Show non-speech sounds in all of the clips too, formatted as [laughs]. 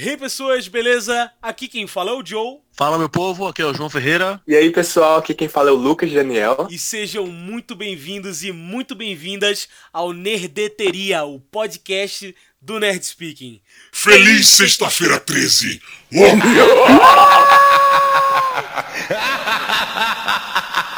Hey pessoas, beleza? Aqui quem fala é o Joe. Fala meu povo, aqui é o João Ferreira. E aí pessoal, aqui quem fala é o Lucas Daniel. E sejam muito bem-vindos e muito bem-vindas ao Nerdeteria, o podcast do Nerd Speaking. Feliz sexta-feira 13! Hey [laughs] [laughs]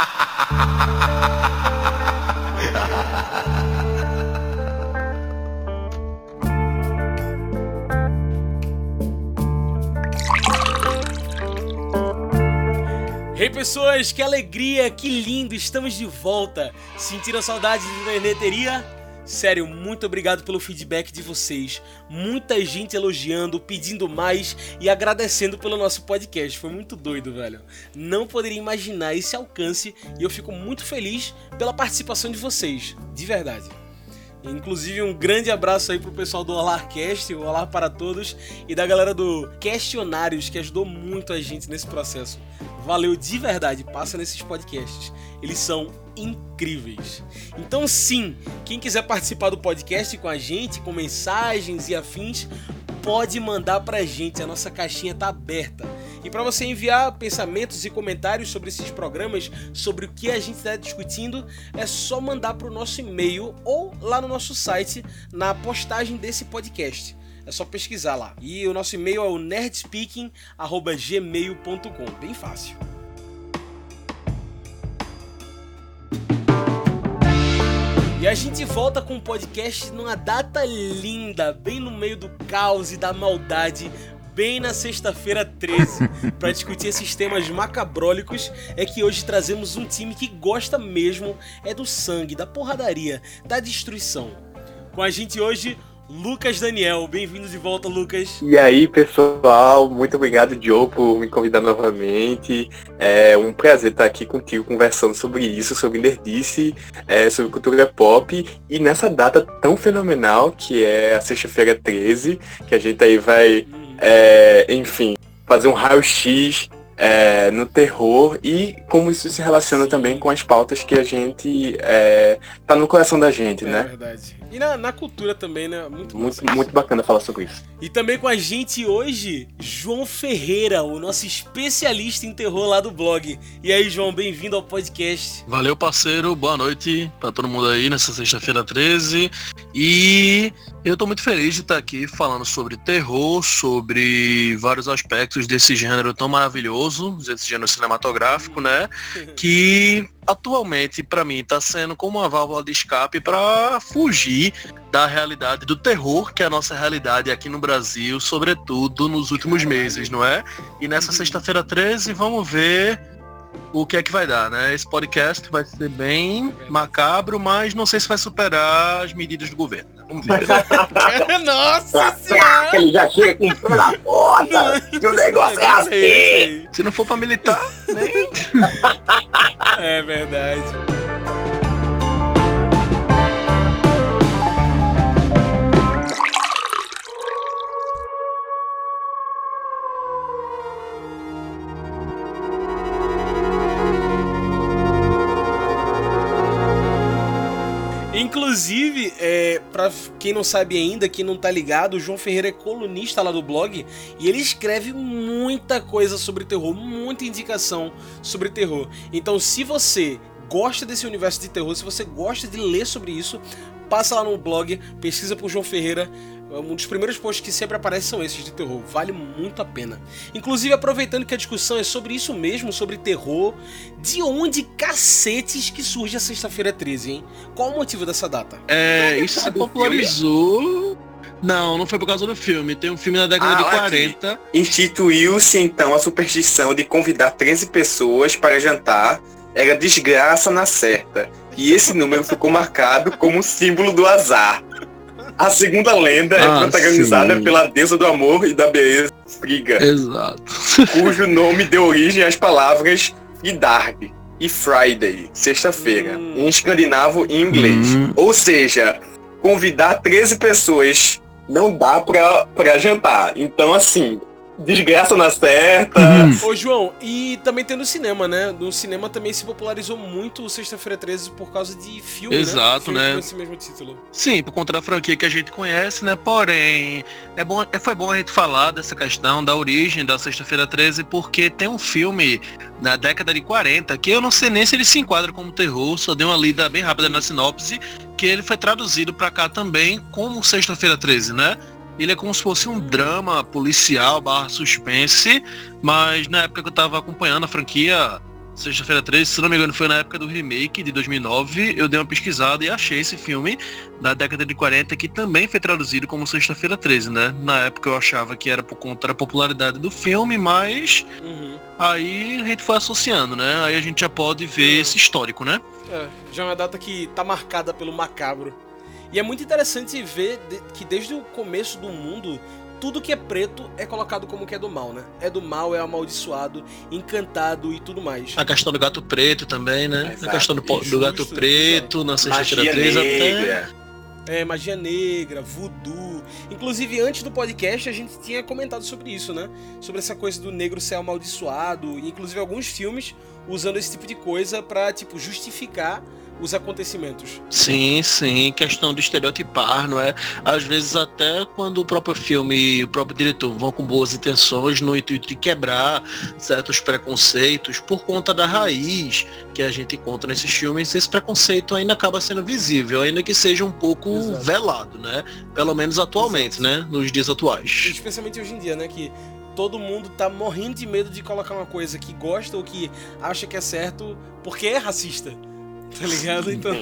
pessoas, que alegria, que lindo, estamos de volta. Sentiram saudades do Nerdeteria? Sério, muito obrigado pelo feedback de vocês. Muita gente elogiando, pedindo mais e agradecendo pelo nosso podcast. Foi muito doido, velho. Não poderia imaginar esse alcance e eu fico muito feliz pela participação de vocês, de verdade. Inclusive, um grande abraço aí pro pessoal do Olarcast, o Olar para Todos, e da galera do Questionários, que ajudou muito a gente nesse processo. Valeu de verdade, passa nesses podcasts. Eles são incríveis. Então, sim, quem quiser participar do podcast com a gente, com mensagens e afins, pode mandar pra gente, a nossa caixinha tá aberta. E para você enviar pensamentos e comentários sobre esses programas, sobre o que a gente está discutindo, é só mandar para o nosso e-mail ou lá no nosso site, na postagem desse podcast. É só pesquisar lá. E o nosso e-mail é o nerdspeaking@gmail.com, bem fácil. E a gente volta com o podcast numa data linda, bem no meio do caos e da maldade, bem na sexta-feira 13, [laughs] para discutir esses temas macabrólicos, é que hoje trazemos um time que gosta mesmo é do sangue, da porradaria, da destruição. Com a gente hoje, Lucas Daniel. Bem-vindo de volta, Lucas. E aí, pessoal, muito obrigado, Joe, por me convidar novamente. É um prazer estar aqui contigo conversando sobre isso, sobre nerdice, é, sobre cultura pop e nessa data tão fenomenal que é a sexta-feira 13, que a gente aí vai, é, enfim, fazer um raio-x é, no terror e como isso se relaciona também com as pautas que a gente é, tá no coração da gente, É né? verdade. E na, na cultura também, né? Muito, Muito, muito bacana falar sobre isso. E também com a gente hoje, João Ferreira, o nosso especialista em terror lá do blog. E aí, João, bem-vindo ao podcast. Valeu, parceiro. Boa noite pra todo mundo aí nessa sexta-feira 13. E eu tô muito feliz de estar aqui falando sobre terror, sobre vários aspectos desse gênero tão maravilhoso, desse gênero cinematográfico, né? [laughs] Que atualmente pra mim tá sendo como uma válvula de escape pra fugir da realidade do terror, que é a nossa realidade aqui no Brasil, sobretudo nos últimos meses, não é? E nessa sexta-feira 13 vamos ver o que é que vai dar, né? Esse podcast vai ser bem macabro, mas não sei se vai superar as medidas do governo. né? Vamos ver. [laughs] Nossa senhora! Ele já chega com tudo na porta, que o negócio é assim. Se não for pra militar, nem. [laughs] É verdade. Inclusive, é, para quem não sabe ainda, quem não tá ligado, o João Ferreira é colunista lá do blog e ele escreve muita coisa sobre terror, muita indicação sobre terror. Então, se você gosta desse universo de terror, se você gosta de ler sobre isso, passa lá no blog, pesquisa por João Ferreira. Um dos primeiros posts que sempre aparecem são esses de terror. Vale muito a pena. Inclusive, aproveitando que a discussão é sobre isso mesmo, sobre terror, de onde cacetes que surge a sexta-feira 13, hein? Qual o motivo dessa data? É, isso se do popularizou. Não, não foi por causa do filme. Tem um filme da década Ah, de aqui. 40. Instituiu-se então a superstição de convidar 13 pessoas para jantar. Era desgraça na certa. E esse número ficou marcado como um símbolo do azar. A segunda lenda é Ah, protagonizada sim. pela deusa do amor e da beleza Friga, Exato. cujo [laughs] nome deu origem às palavras Idarg e Friday, sexta-feira, Hum. em escandinavo e inglês. Hum. Ou seja, convidar 13 pessoas não dá pra, pra jantar. Então, assim, Desgraça na certa. Uhum. Ô, João, e também tem no cinema, né? No cinema também se popularizou muito o Sexta-feira 13 por causa de filme, Exato, né? Filme né? com esse mesmo título. Sim, por conta da franquia que a gente conhece, né? Porém, é bom, é- foi bom a gente falar dessa questão da origem da Sexta-feira 13, porque tem um filme na década de 40 que eu não sei nem se ele se enquadra como terror, só dei uma lida bem rápida na sinopse, que ele foi traduzido pra cá também como Sexta-feira 13, né? Ele é como se fosse um drama policial barra suspense, mas na época que eu tava acompanhando a franquia Sexta-feira 13, se não me engano, foi na época do remake de 2009. Eu dei uma pesquisada e achei esse filme da década de 40 que também foi traduzido como Sexta-feira 13, né? Na época eu achava que era por conta da popularidade do filme, mas Uhum. aí a gente foi associando, né? Aí a gente já pode ver esse histórico, né? É, já é uma data que tá marcada pelo macabro. E é muito interessante ver que desde o começo do mundo, tudo que é preto é colocado como que é do mal, né? É do mal, é amaldiçoado, encantado e tudo mais. A questão do gato preto também, né? Exato, a questão do, po- do justo, gato preto na Sexta-feira Magia 13 até. É, magia negra, voodoo. Inclusive, antes do podcast, a gente tinha comentado sobre isso, né? Sobre essa coisa do negro ser amaldiçoado. E, inclusive, alguns filmes usando esse tipo de coisa pra, tipo, justificar os acontecimentos. Sim, sim, questão de estereotipar, não é? Às vezes até quando o próprio filme e o próprio diretor vão com boas intenções no intuito de quebrar certos preconceitos por conta da raiz que a gente encontra nesses filmes, esse preconceito ainda acaba sendo visível, ainda que seja um pouco Exato. velado, né? Pelo menos atualmente, né? Nos dias atuais. Especialmente hoje em dia, né? Que todo mundo tá morrendo de medo de colocar uma coisa que gosta ou que acha que é certo porque é racista. Tá ligado? Então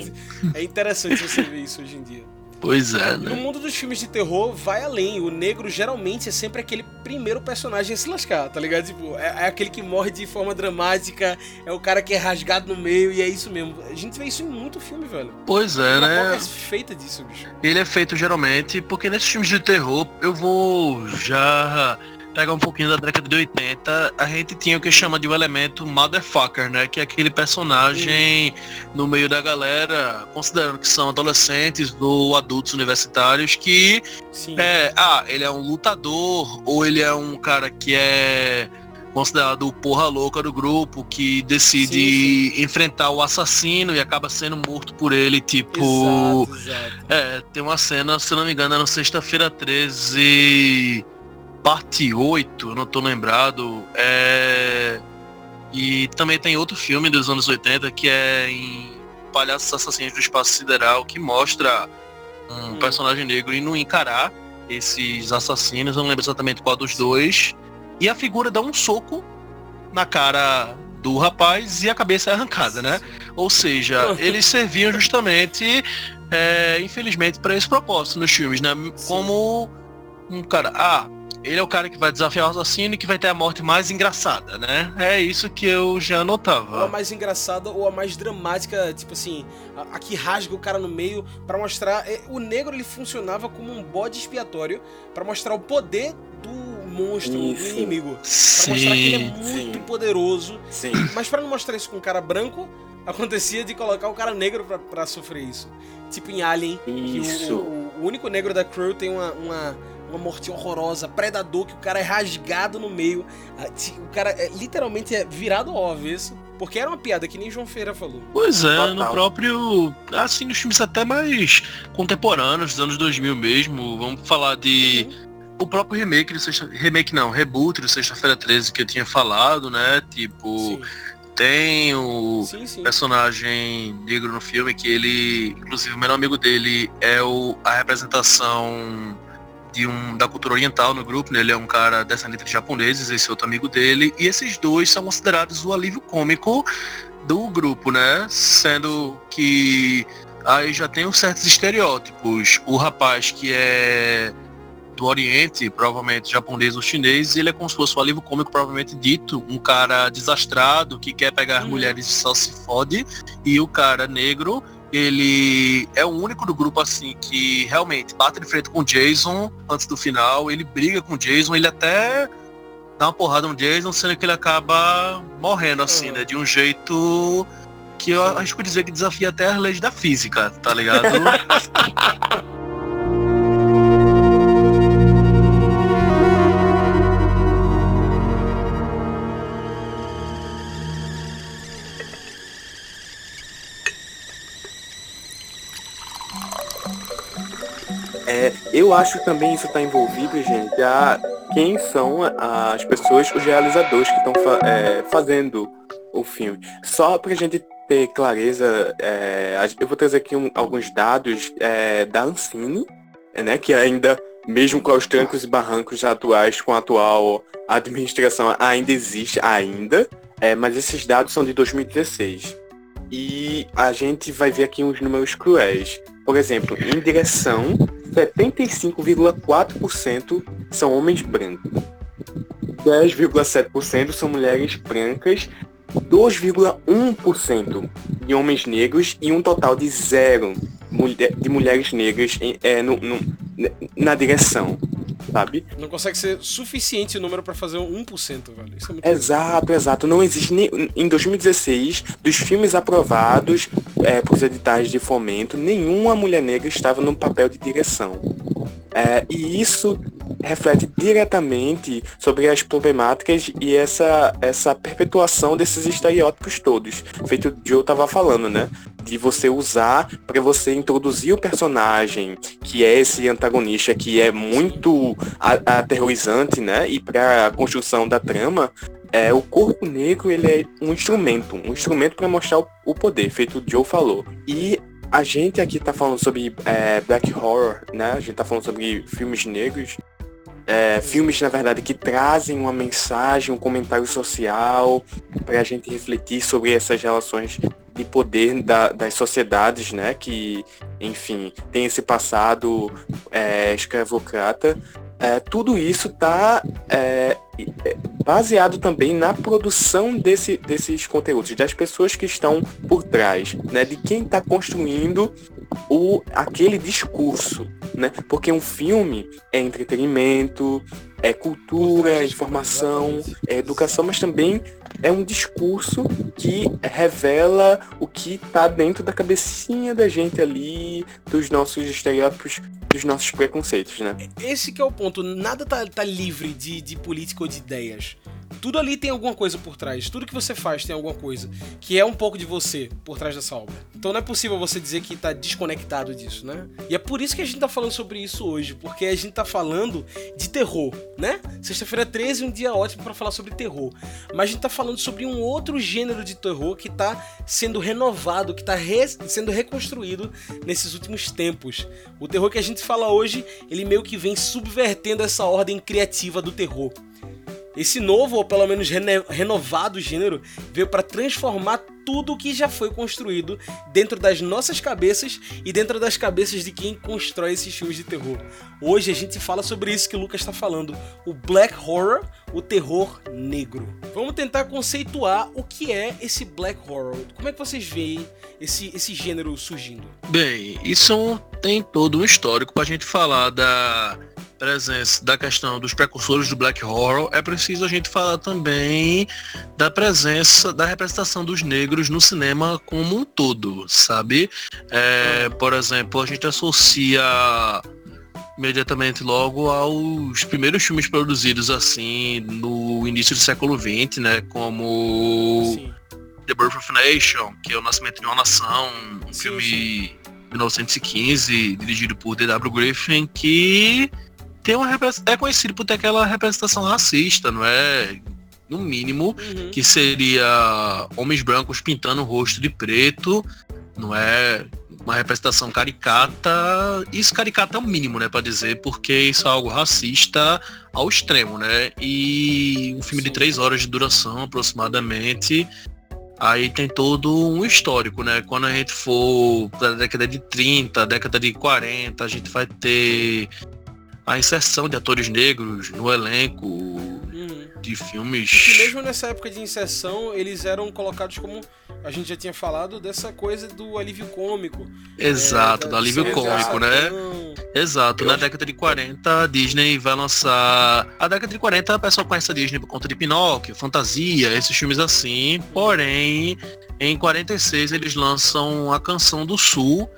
é interessante você ver isso hoje em dia. Pois é, No né? mundo dos filmes de terror, vai além. O negro geralmente é sempre aquele primeiro personagem a se lascar, tá ligado? Tipo, é, é aquele que morre de forma dramática, é o cara que é rasgado no meio, e é isso mesmo. A gente vê isso em muito filme, velho. Pois é, A né? É feita disso, bicho. Ele é feito geralmente porque nesses filmes de terror, eu vou já pegar um pouquinho da década de 80, a gente tinha o que chama de o elemento motherfucker, né? Que é aquele personagem no meio da galera, considerando que são adolescentes ou adultos universitários, que Sim. é, ah, ele é um lutador, ou ele é um cara que é considerado o porra louca do grupo, que decide enfrentar o assassino e acaba sendo morto por ele, tipo. Exato, exato. É, tem uma cena, se não me engano, é no sexta-feira 13, parte 8, eu não tô lembrado. É... E também tem outro filme dos anos 80 que é em Palhaços Assassinos do Espaço Sideral, que mostra um Hum. personagem negro indo encarar esses assassinos, eu não lembro exatamente qual dos dois. E a figura dá um soco na cara do rapaz e a cabeça é arrancada, né? Ou seja, [laughs] eles serviam justamente, é, infelizmente, para esse propósito nos filmes, né? Como um cara, ah, ele é o cara que vai desafiar o assassino e que vai ter a morte mais engraçada, né? É isso que eu já Ou a notava. mais engraçada ou a mais dramática, tipo assim, a, a que rasga o cara no meio pra mostrar. é, o negro ele funcionava como um bode expiatório pra mostrar o poder do monstro, do Isso. inimigo. Pra mostrar que ele é Sim. muito sim. poderoso. Sim. Mas pra não mostrar isso com um cara branco, [laughs] acontecia de colocar o cara negro pra, pra sofrer isso. Tipo em Alien, que o- Isso. o, o único negro da crew tem uma, uma, uma morte horrorosa, predador, que o cara é rasgado no meio. Ah, O cara é, literalmente é virado ao avesso. Porque era uma piada, que nem João Feira falou. Pois é, Total. no próprio. Assim, nos filmes até mais contemporâneos, dos anos 2000 mesmo. Vamos falar de. O próprio remake do Sexta... Remake não, reboot do Sexta-feira 13 que eu tinha falado, né? Tipo, Sim, tem o sim, sim. personagem negro no filme que ele. Inclusive o melhor amigo dele é o, a representação de um, da cultura oriental no grupo, né? Ele é um cara descendente de japoneses, esse outro amigo dele, e esses dois são considerados o alívio cômico do grupo, né? Sendo que aí já tem uns certos estereótipos. O rapaz que é do Oriente, provavelmente japonês ou chinês, ele é como se fosse o alívio cômico provavelmente dito, um cara desastrado que quer pegar Uhum. mulheres e só se fode, e o cara negro, ele é o único do grupo assim que realmente bate de frente com o Jason antes do final, ele briga com o Jason, ele até dá uma porrada no Jason, sendo que ele acaba morrendo assim, Uhum. né, de um jeito que eu acho que dizer que desafia até as leis da física, tá ligado? [laughs] eu acho também isso está envolvido, gente, a quem são as pessoas, os realizadores que estão é, fazendo o filme. Só pra gente ter clareza, é, eu vou trazer aqui um, alguns dados é, da Ancine, né, que ainda, mesmo com os trancos e barrancos atuais, com a atual administração, ainda existe, ainda, é, mas esses dados são de 2016. E a gente vai ver aqui uns números cruéis. Por exemplo, em direção, 75,4% são homens brancos. 10,7% são mulheres brancas. 2,1% de homens negros. E um total de zero de mulheres negras é, no, no, na direção, sabe? Não consegue ser suficiente o número para fazer um 1%, velho. Isso é exato, exato. Não existe nem, em 2016, dos filmes aprovados é, por editais de fomento, nenhuma mulher negra estava no papel de direção. É, e isso reflete diretamente sobre as problemáticas e essa, essa perpetuação desses estereótipos todos. Feito o Joe estava falando, né? De você usar para você introduzir o personagem, que é esse antagonista que é muito aterrorizante, né? E para a construção da trama, é, o corpo negro ele é um instrumento, um instrumento para mostrar o, o, poder, feito o Joe falou. E a gente aqui tá falando sobre é, black horror, né? A gente tá falando sobre filmes negros. É, filmes, na verdade, que trazem uma mensagem, um comentário social para a gente refletir sobre essas relações de poder da, das sociedades, né? Que, enfim, tem esse passado é, escravocrata. É, tudo isso está é, é, baseado também na produção desse, desses conteúdos, das pessoas que estão por trás, né, de quem está construindo o, aquele discurso. Né? Porque um filme é entretenimento, é cultura, é informação, é educação, mas também é um discurso que revela o que está dentro da cabecinha da gente ali, dos nossos estereótipos, dos nossos preconceitos, né? Esse que é o ponto. Nada tá, tá livre de, de política ou de ideias. Tudo ali tem alguma coisa por trás. Tudo que você faz tem alguma coisa que é um pouco de você por trás dessa obra. Então não é possível você dizer que tá desconectado disso, né? E é por isso que a gente tá falando sobre isso hoje, porque a gente tá falando de terror, né? Sexta-feira 13 é um dia ótimo para falar sobre terror. Mas a gente tá falando sobre um outro gênero de terror que tá sendo renovado, que tá re sendo reconstruído nesses últimos tempos. O terror que a gente fala hoje, ele meio que vem subvertendo essa ordem criativa do terror. Esse novo, ou pelo menos renovado gênero, veio para transformar tudo o que já foi construído dentro das nossas cabeças e dentro das cabeças de quem constrói esses filmes de terror. Hoje a gente fala sobre isso que o Lucas está falando, o black horror, o terror negro. Vamos tentar conceituar o que é esse black horror. Como é que vocês veem esse, esse gênero surgindo? Bem, isso tem todo um histórico para a gente falar da presença da questão dos precursores do black horror, é preciso a gente falar também da presença, da representação dos negros no cinema como um todo, sabe? É, por exemplo, a gente associa imediatamente logo aos primeiros filmes produzidos assim no início do século XX, né? Como sim. The Birth of a Nation, que é o Nascimento de uma Nação, um sim, filme sim. 1915, dirigido por D.W. Griffin, que tem uma é conhecido por ter aquela representação racista, não é? No mínimo, uhum. que seria homens brancos pintando o rosto de preto, não é? Uma representação caricata, isso caricata é o mínimo, né, para dizer, porque isso é algo racista ao extremo, né? E um filme de três horas de duração, aproximadamente, Aí tem todo um histórico, né? Quando a gente for para a década de 30, década de 40, a gente vai ter a inserção de atores negros no elenco. De filmes. E que mesmo nessa época de inserção, eles eram colocados como. A gente já tinha falado dessa coisa do alívio cômico. Exato, é, do alívio cômico, né? Exato. Na década de 40, a Disney vai lançar. A década de 40, a pessoa conhece a Disney por conta de Pinóquio, Fantasia, esses filmes assim. Porém, em 46 eles lançam a Canção do Sul,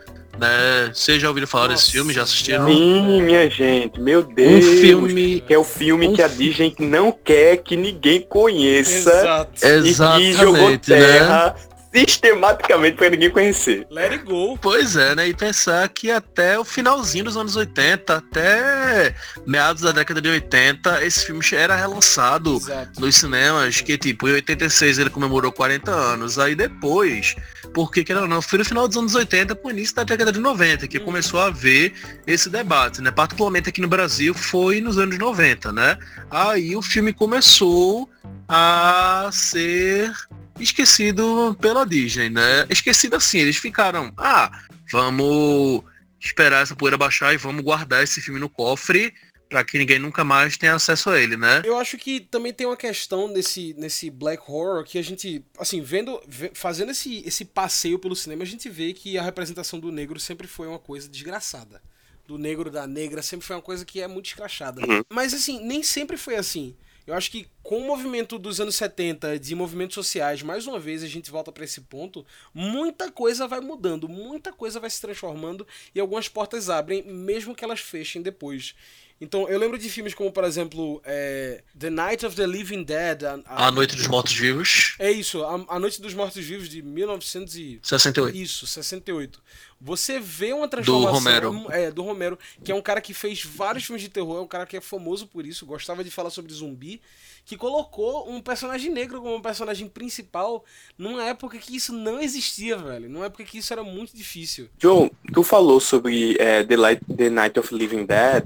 né? Vocês já ouviram falar Nossa, desse filme? Já assistiram? Sim, minha gente, meu Deus. Um filme. Que é o filme um... que a Disney não quer que ninguém conheça. Exato. E Exatamente, que jogou terra. Né? Sistematicamente pra ninguém conhecer. Let it go. Pois é, né? E pensar que até o finalzinho dos anos 80, até meados da década de 80, esse filme era relançado Exato. nos cinemas, que tipo, em 86 ele comemorou 40 anos. Aí depois, porque que não, foi no final dos anos 80 pro início da década de 90 que Uhum. começou a haver esse debate, né? Particularmente aqui no Brasil foi nos anos 90, né? Aí o filme começou a ser esquecido pela Disney, né? Esquecido assim, eles ficaram, ah, vamos esperar essa poeira baixar e vamos guardar esse filme no cofre para que ninguém nunca mais tenha acesso a ele, né? Eu acho que também tem uma questão nesse, nesse black horror que a gente, assim, vendo, ve- fazendo esse, esse passeio pelo cinema, a gente vê que a representação do negro sempre foi uma coisa desgraçada. Do negro, da negra, sempre foi uma coisa que é muito escrachada. Uhum. Mas, assim, nem sempre foi assim. Eu acho que com o movimento dos anos 70, de movimentos sociais, mais uma vez a gente volta pra esse ponto, muita coisa vai mudando, muita coisa vai se transformando e algumas portas abrem, mesmo que elas fechem depois. Então, eu lembro de filmes como, por exemplo, é, The Night of the Living Dead. A, A Noite dos Mortos-Vivos, É isso, a, a Noite dos Mortos-Vivos de 1900 e... 68. Isso, 68. Você vê uma transformação. Romero. É, do Romero, que é um cara que fez vários filmes de terror, é um cara que é famoso por isso, gostava de falar sobre zumbi, que colocou um personagem negro como um personagem principal numa época que isso não existia, velho. Numa época que isso era muito difícil. John, tu falou sobre é, The, Light, The Night of Living Dead.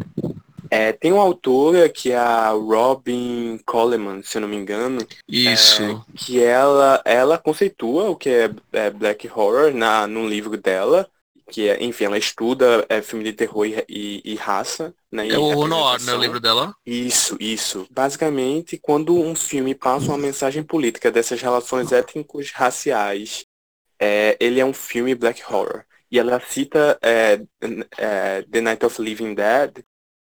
É, tem uma autora que é a Robin Coleman, se eu não me engano, Isso. que ela, ela conceitua o que é, é Black Horror na, num livro dela, que é, enfim, ela estuda é, filme de terror e, e- e raça, né? é o Noir, né? O livro dela. Isso, isso. Basicamente, quando um filme passa uma mensagem política dessas relações étnicos raciais, é, ele é um filme black horror. E ela cita é, é, The Night of Living Dead,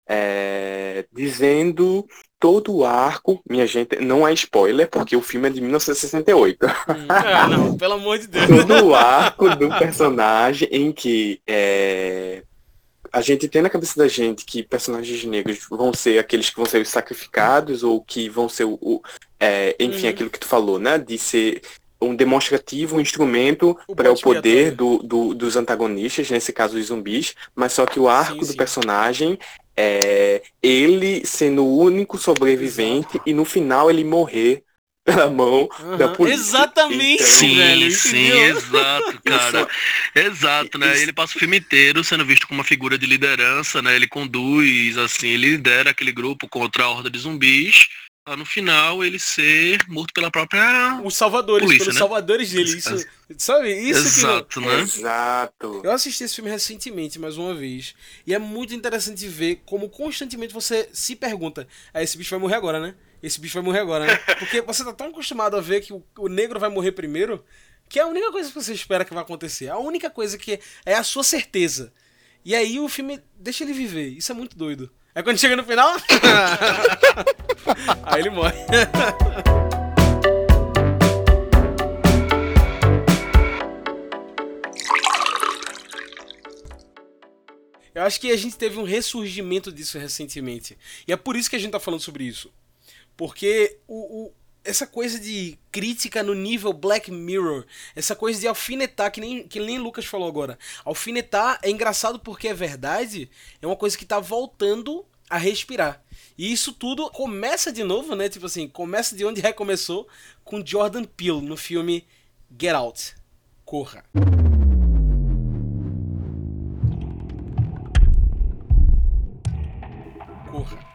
é, dizendo todo o arco, minha gente, não é spoiler, porque o filme é de 1968 ah, não, pelo amor de Deus. todo o arco do personagem em que é, a gente tem na cabeça da gente que personagens negros vão ser aqueles que vão ser os sacrificados ou que vão ser o, o- é, enfim, Uhum. aquilo que tu falou, né? De ser um demonstrativo, um instrumento para o poder do, do- dos antagonistas, nesse caso os zumbis, mas só que o arco Sim, do sim. personagem é ele sendo o único sobrevivente e no final ele morrer pela mão da Aham, polícia. Exatamente, Então, Sim, velho. sim, exato, [laughs] cara. Exato, né? Isso. Ele passa o filme inteiro sendo visto como uma figura de liderança, né? Ele conduz, assim, ele lidera aquele grupo contra a horda de zumbis. Pra no final ele ser morto pela própria. Os salvadores, Polícia, pelos né? salvadores dele. Isso, sabe? Isso que eu- Exato, né? Exato. Eu assisti esse filme recentemente, mais uma vez. E é muito interessante ver como constantemente você se pergunta: ah, esse bicho vai morrer agora, né? Esse bicho vai morrer agora, né? [laughs] Porque você tá tão acostumado a ver que o, o negro vai morrer primeiro, que é a única coisa que você espera que vai acontecer. A única coisa que é a sua certeza. E aí o filme deixa ele viver. Isso é muito doido. Aí quando chega no final. [laughs] aí ele morre. Eu acho que a gente teve um ressurgimento disso recentemente. E é por isso que a gente tá falando sobre isso. Porque o, essa coisa de crítica no nível Black Mirror, essa coisa de alfinetar, que nem, que nem Lucas falou agora. Alfinetar é engraçado porque é verdade, é uma coisa que tá voltando a respirar. E isso tudo começa de novo, né? Tipo assim, começa de onde recomeçou com Jordan Peele no filme Get Out. Corra.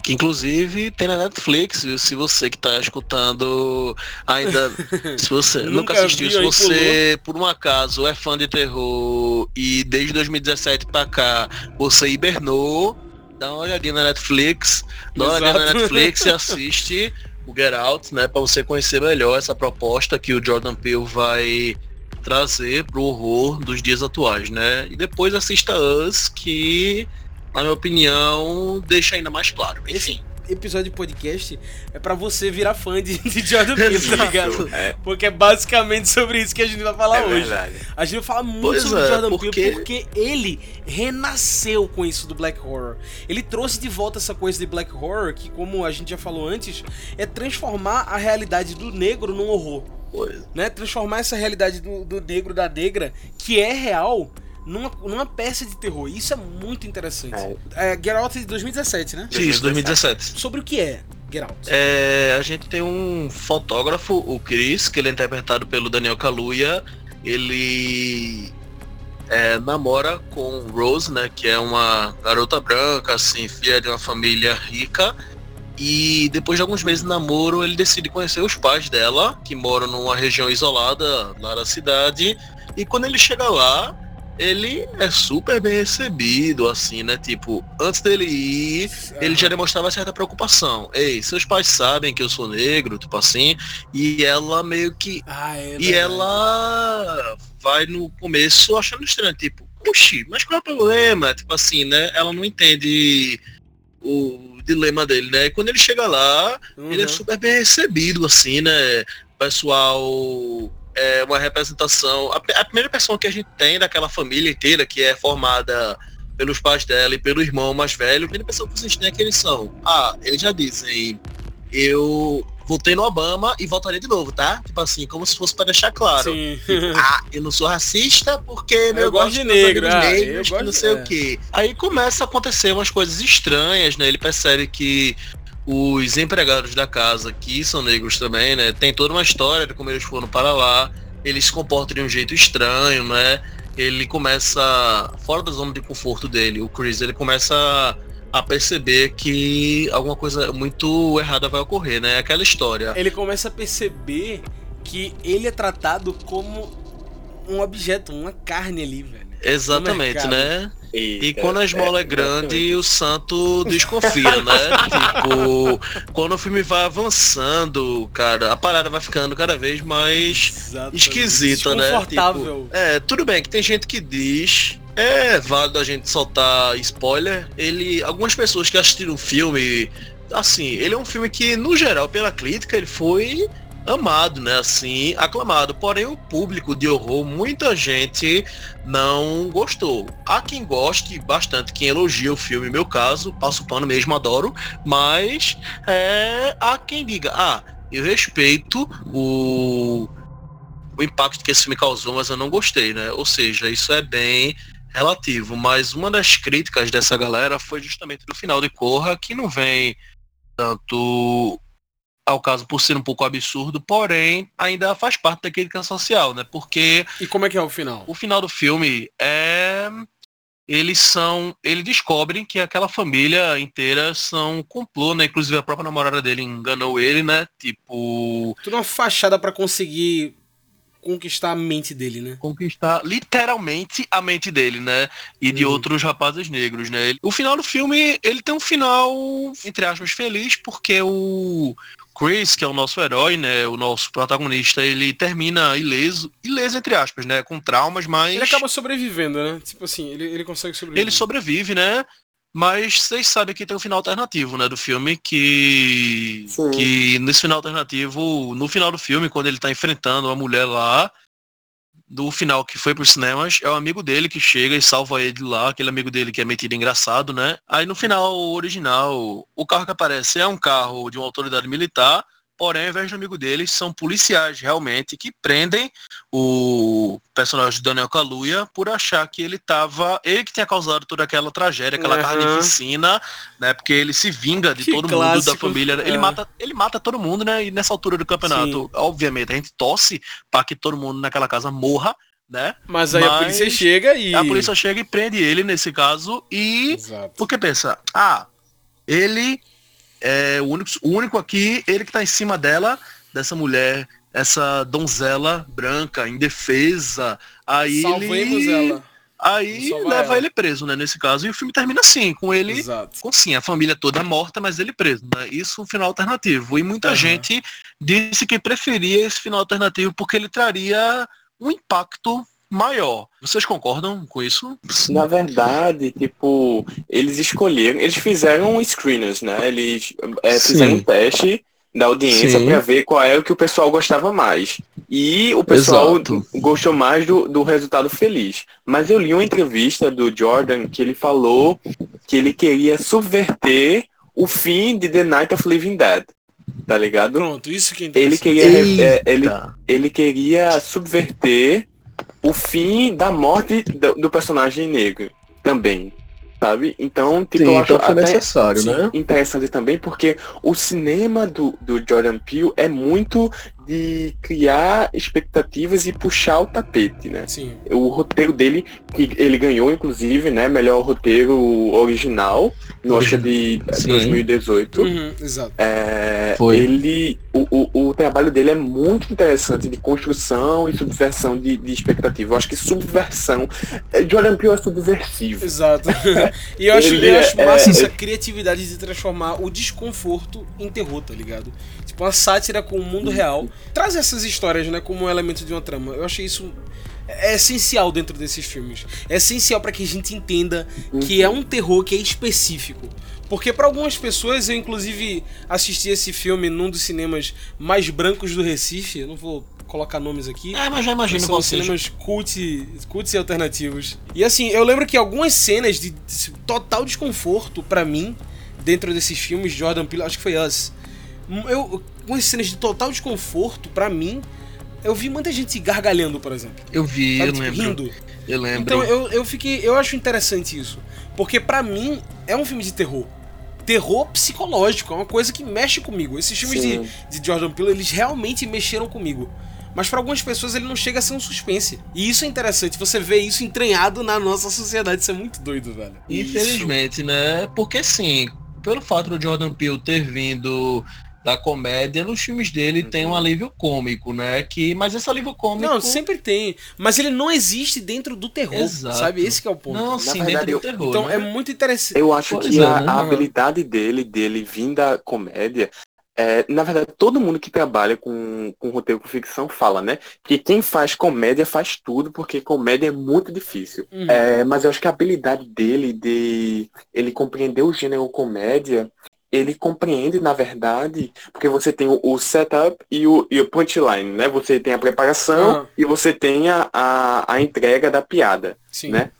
Que inclusive tem na Netflix, viu? Se você que tá escutando ainda. Se você [laughs] Nunca nunca assistiu, viu se você, por um acaso, é fã de terror e desde 2017 pra cá você hibernou, dá uma olhadinha na Netflix, dá uma olhadinha na. Netflix e [laughs] assiste o Get Out, né? Pra você conhecer melhor essa proposta que o Jordan Peele vai trazer pro horror dos dias atuais, né? E depois assista Us, que, na minha opinião, deixa ainda mais claro. Enfim. episódio de podcast é pra você virar fã de, de Jordan Peele, tá ligado? É, Porque é basicamente sobre isso que a gente vai falar é hoje. verdade. A gente vai falar muito Pois sobre é, Jordan porque- Peele porque ele renasceu com isso do Black Horror. Ele trouxe de volta essa coisa de Black Horror que, como a gente já falou antes, é transformar a realidade do negro num horror. coisa. Né? Transformar essa realidade do, do negro, da negra, que é real, numa, numa peça de terror. Isso é muito interessante. É. Get Out de 2017, né? Isso, 2017. Sobre o que é Get Out? É, a gente tem um fotógrafo, o Chris, que ele é interpretado pelo Daniel Kaluuya. Ele é, namora com Rose, né, que é uma garota branca, assim, filha de uma família rica. E depois de alguns meses de namoro, ele decide conhecer os pais dela, que moram numa região isolada lá da cidade. E quando ele chega lá, ele é super bem recebido, assim, né? Tipo, antes dele ir, ele já demonstrava certa preocupação. Ei, seus pais sabem que eu sou negro, tipo assim, e ela meio que. Ah, é e ela vai no começo achando estranho, tipo, puxi, mas qual é o problema? Tipo assim, né? Ela não entende o dilema dele, né? E quando ele chega lá, uhum. ele é super bem recebido, assim, né? Pessoal é uma representação. A, a, primeira pessoa que a gente tem daquela família inteira, que é formada pelos pais dela e pelo irmão mais velho, a primeira pessoa que vocês têm é que eles são. Ah, eles já dizem, eu voltei no Obama e voltaria de novo, tá? Tipo assim, como se fosse para deixar claro. Tipo, [laughs] ah, eu não sou racista porque eu, eu gosto de negro, ah, negros, que não sei é. o quê. Aí começa a acontecer umas coisas estranhas, né? Ele percebe que os empregados da casa, que são negros também, né? Tem toda uma história de como eles foram para lá. Eles se comportam de um jeito estranho, né? Ele começa, fora da zona de conforto dele, o Chris, ele começa a perceber que alguma coisa muito errada vai ocorrer, né? Aquela história. Ele começa a perceber que ele é tratado como um objeto, uma carne ali, velho. Exatamente, né? Eita, e quando a esmola é, é grande, o santo desconfia, né? [laughs] tipo, quando o filme vai avançando, cara, a parada vai ficando cada vez mais Exatamente. esquisita, né? Tipo, é, tudo bem que tem gente que diz é válido a gente soltar spoiler. Ele, algumas pessoas que assistiram o filme, assim, ele é um filme que no geral pela crítica ele foi amado, né? Assim, aclamado. Porém, o público de horror, muita gente não gostou. Há quem goste bastante, quem elogia o filme, meu caso, passo pano mesmo, adoro, mas é, há quem diga, ah, eu respeito o, o impacto que esse filme causou, mas eu não gostei, né? Ou seja, isso é bem relativo. Mas uma das críticas dessa galera foi justamente no final de Corra, que não vem tanto ao caso por ser um pouco absurdo, porém ainda faz parte da crítica social, né? Porque E como é que é o final? O final do filme é eles são, eles descobrem que aquela família inteira são um complô, né? Inclusive a própria namorada dele enganou ele, né? Tipo, tudo uma fachada para conseguir conquistar a mente dele, né? Conquistar literalmente a mente dele, né? E de uhum. outros rapazes negros, né? O final do filme, ele tem um final, entre aspas, feliz, porque o, Chris, que é o nosso herói, né, o nosso protagonista, ele termina ileso, ileso entre aspas, né, com traumas, mas... Ele acaba sobrevivendo, né? Tipo assim, ele, ele consegue sobreviver. Ele sobrevive, né? Mas vocês sabem que tem um final alternativo, né, do filme, que... Sim. Que nesse final alternativo, no final do filme, quando ele tá enfrentando uma mulher lá, do final que foi pros cinemas, é o amigo dele que chega e salva ele lá, aquele amigo dele que é metido engraçado, né? Aí no final original, o carro que aparece é um carro de uma autoridade militar, Porém, ao invés do amigo deles, são policiais realmente que prendem o personagem de Daniel Kaluuya por achar que ele estava ele que tinha causado toda aquela tragédia, aquela uhum. carnificina, né? Porque ele se vinga de que todo clássico. mundo da família. É. Ele mata, ele mata todo mundo, né? E nessa altura do campeonato, Sim. obviamente, a gente torce para que todo mundo naquela casa morra, né? Mas aí Mas a polícia chega e a polícia chega e prende ele nesse caso e Exato. porque pensa, ah, ele é o único, o único aqui, ele que tá em cima dela, dessa mulher, essa donzela branca, indefesa. Aí Salvemos ele... ela. Aí leva ela. ele preso, né, nesse caso. E o filme termina assim, com ele, Exato. com sim, a família toda morta, mas ele preso, né? Isso é um final alternativo. E muita uhum. gente disse que preferia esse final alternativo porque ele traria um impacto maior. Vocês concordam com isso? Na verdade, tipo, eles escolheram, eles fizeram screeners, né? Eles é, fizeram um teste da audiência para ver qual é o que o pessoal gostava mais. E o pessoal Exato. gostou mais do, do resultado feliz. Mas eu li uma entrevista do Jordan que ele falou que ele queria subverter o fim de The Night of Living Dead. Tá ligado? Pronto, isso que é Ele queria, é, ele, ele queria subverter o fim da morte do, do personagem negro também. Sabe? Então, tipo, Sim, eu acho então foi necessário, né? interessante também porque o cinema do, do Jordan Peele é muito de criar expectativas e puxar o tapete, né? Sim. O roteiro dele, que ele ganhou, inclusive, né? Melhor roteiro original no Oscar de Sim. 2018. Uhum, exato. É, Foi. Ele, o, o, o trabalho dele é muito interessante de construção e subversão de, de expectativa. Eu acho que subversão. é, Jordan Peele é subversivo. Exato. [laughs] e eu acho, Ele eu acho é- massa é- essa criatividade de transformar o desconforto em terror, tá ligado? Tipo, uma sátira com o mundo real. Traz essas histórias, né, como um elemento de uma trama. Eu achei isso é essencial dentro desses filmes. É essencial pra que a gente entenda que é um terror que é específico. Porque pra algumas pessoas, eu inclusive assisti esse filme num dos cinemas mais brancos do Recife, eu não vou colocar nomes aqui. É, mas já imagino São qual seja. cinemas cult, cults e alternativos. E assim, eu lembro que algumas cenas de total desconforto pra mim, dentro desses filmes, Jordan Peele, acho que foi Us. Eu, algumas cenas de total desconforto pra mim, eu vi muita gente gargalhando, por exemplo. Eu vi, Sabe, eu tipo, lembro. rindo. Eu lembro. Então eu, eu fiquei. Eu acho interessante isso. Porque pra mim é um filme de terror. Terror psicológico, é uma coisa que mexe comigo. Esses filmes de, Sim. de Jordan Peele, eles realmente mexeram comigo. Mas pra algumas pessoas ele não chega a ser um suspense. E isso é interessante, você vê isso entranhado na nossa sociedade. Isso é muito doido, velho. Infelizmente, né? Porque assim, pelo fato do Jordan Peele ter vindo da comédia, nos filmes dele tem um alívio cômico, né? Que, mas esse alívio cômico. Não, sempre tem. Mas ele não existe dentro do terror, Exato. sabe? Esse que é o ponto. Não, sim, verdade, dentro do terror. então né? é muito interessante. Eu acho Pois que é, a, né? a habilidade dele, dele vir da comédia, é, na verdade, todo mundo que trabalha com, com roteiro com ficção fala, né? Que quem faz comédia faz tudo, porque comédia é muito difícil. Uhum. É, mas eu acho que a habilidade dele de ele compreender o gênero comédia, ele compreende, na verdade, porque você tem o, setup e o, e o punchline, né? Você tem a preparação Ah. e você tem a, a, a entrega da piada. Sim. né?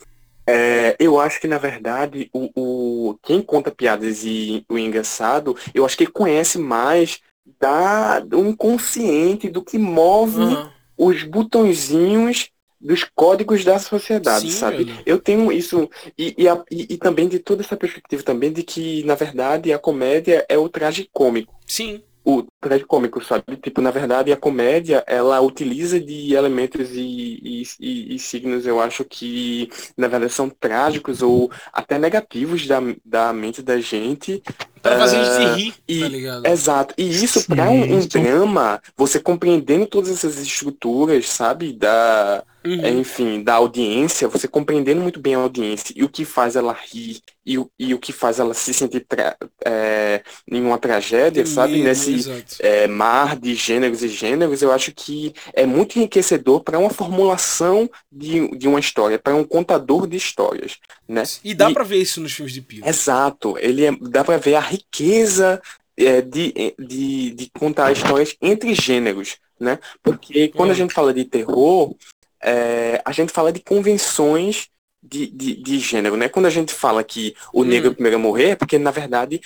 É, eu acho que, na verdade, o, o, quem conta piadas e o engraçado, eu acho que conhece mais da, do inconsciente, do que move Aham. os botõezinhos dos códigos da sociedade, Sim, sabe? velho. Eu tenho isso, e, e, a- e- e também de toda essa perspectiva também de que, na verdade, a comédia é o traje cômico Sim. o tragicômico, sabe? Tipo, na verdade, a comédia, ela utiliza de elementos e, e, e- e signos, eu acho que, na verdade, são trágicos ou até negativos da, da mente da gente. Pra fazer a gente rir, e- tá ligado? Exato. E isso, Sim, para um, um drama, você compreendendo todas essas estruturas, sabe? Da, Uhum. enfim, da audiência, você compreendendo muito bem a audiência e o que faz ela rir e o, e o que faz ela se sentir tra- é, em uma tragédia, sabe? Nesse, exato. É, mar de gêneros e gêneros, eu acho que é muito enriquecedor para uma formulação de, de uma história, para um contador de histórias, né? E dá pra ver isso nos filmes de Peele. Exato, ele é- dá para ver a riqueza é, de, de, de contar histórias entre gêneros, né? Porque quando a Hum. gente fala de terror, é, a gente fala de convenções de, de, de gênero, né? Quando a gente fala que o Hum. negro é o primeiro a morrer, é porque, na verdade,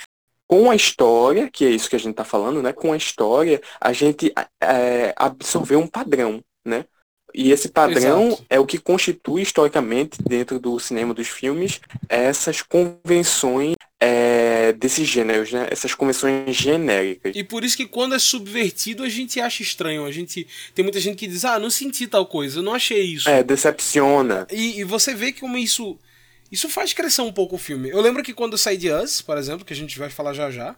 com a história, que é isso que a gente está falando, né? Com a história, a gente é, absorveu um padrão, né? E esse padrão Exato. é o que constitui historicamente, dentro do cinema dos filmes, essas convenções é, desses gêneros, né? Essas convenções genéricas. E por isso que quando é subvertido a gente acha estranho. A gente tem muita gente que diz: "Ah, não senti tal coisa, eu não achei isso". É, decepciona. E, e você vê como isso isso faz crescer um pouco o filme. Eu lembro que quando eu saí de Us, por exemplo, que a gente vai falar já já,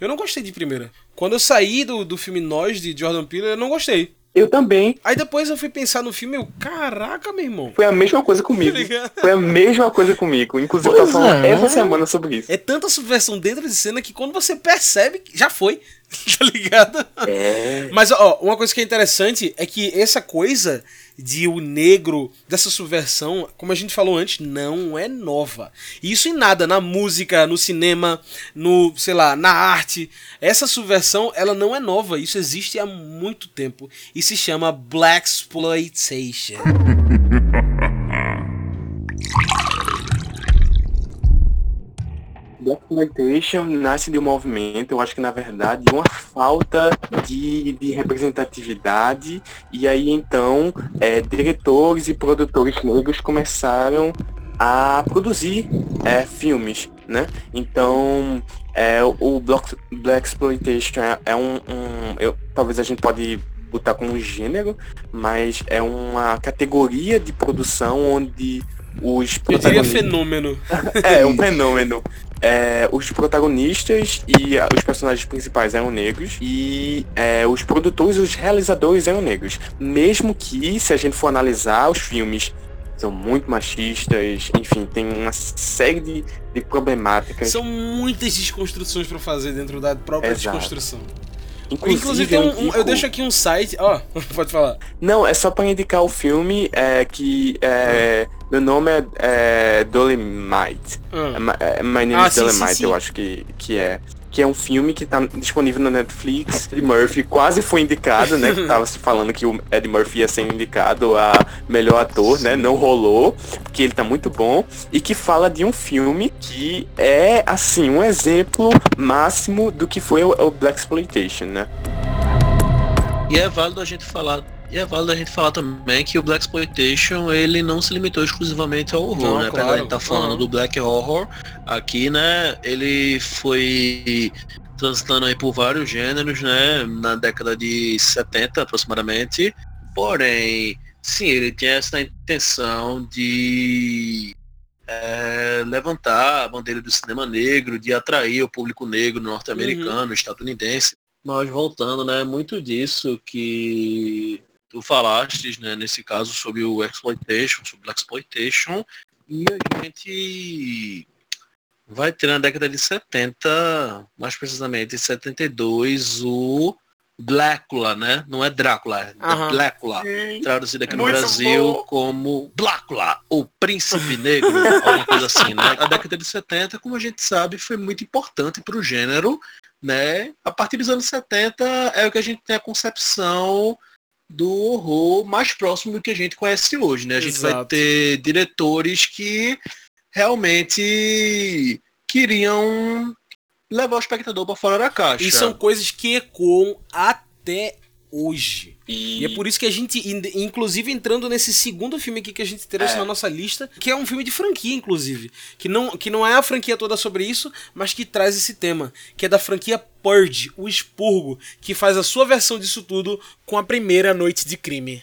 eu não gostei de primeira. Quando eu saí do, do filme Nós de Jordan Peele, eu não gostei. Eu também. Aí depois eu fui pensar no filme, eu, caraca, meu irmão. Foi a mesma coisa comigo. Tá? Foi a mesma coisa comigo. Inclusive, eu tava falando é. essa semana sobre isso. É tanta subversão dentro de cena que quando você percebe, que já foi. [laughs] Tá ligado? É. Mas, ó, uma coisa que é interessante é que essa coisa de o negro, dessa subversão, como a gente falou antes, não é nova. E isso em nada, na música, no cinema, no, sei lá, na arte. Essa subversão, ela não é nova. Isso existe há muito tempo. E se chama Black Exploitation. [laughs] Black Exploitation nasce de um movimento, eu acho que na verdade, uma falta de, de representatividade, e aí então é, diretores e produtores negros começaram a produzir é, filmes, né? Então, é, o Black, Black Exploitation é, é um, um eu, talvez a gente pode botar como gênero, mas é uma categoria de produção onde os Eu diria fenômeno. [laughs] é, um fenômeno. É, os protagonistas e os personagens principais eram negros e é, os produtores, os realizadores eram negros. Mesmo que, se a gente for analisar os filmes são muito machistas, enfim, tem uma série de, de problemáticas. São muitas desconstruções para fazer dentro da própria Exato. desconstrução. Inclusive, Inclusive, tem um- um- eu deixo aqui um site. Ó, [laughs] pode falar. Não, é só para indicar o filme é, que é, meu nome é, é Dolomite. É, Ah, Ma- é, My Name Ah, is sim, sim, Dolomite, sim. eu acho que, que é. Que é um filme que tá disponível na Netflix. Ed Murphy quase foi indicado, né? Que tava se falando que o Ed Murphy ia ser indicado a melhor ator, né? Não rolou, porque ele tá muito bom. E que fala de um filme que é, assim, um exemplo máximo do que foi o, o Black Exploitation, né? E é válido a gente falar. E é válido a gente falar também que o Black Exploitation ele não se limitou exclusivamente ao horror, Não, né? Apesar claro. de a gente tá falando Uhum. do Black Horror, aqui, né, ele foi transitando aí por vários gêneros, né? Na década de 70 aproximadamente. Porém, sim, ele tinha essa intenção de é, levantar a bandeira do cinema negro, de atrair o público negro norte-americano, estadunidense. Mas voltando, né, muito disso que tu falastes, né, nesse caso sobre o exploitation, sobre o exploitation, e a gente vai ter na década de 70, mais precisamente em 72, o Blácula, né? Não é Drácula, é. Blácula. Traduzido aqui no Muito Brasil bom. como Blácula, o príncipe negro, [laughs] alguma coisa assim, né? A década de 70, como a gente sabe, foi muito importante para o gênero, né? A partir dos anos 70 é o que a gente tem a concepção do horror mais próximo do que a gente conhece hoje, né? A gente vai Exato. ter diretores que realmente queriam levar o espectador para fora da caixa. e são coisas que ecoam até hoje. E, E é por isso que a gente, in- inclusive entrando nesse segundo filme aqui que a gente trouxe É. na nossa lista, que é um filme de franquia, inclusive. Que não, que não é a franquia toda sobre isso, mas que traz esse tema. Que é da franquia Purge, o expurgo, que faz a sua versão disso tudo com a primeira noite de crime.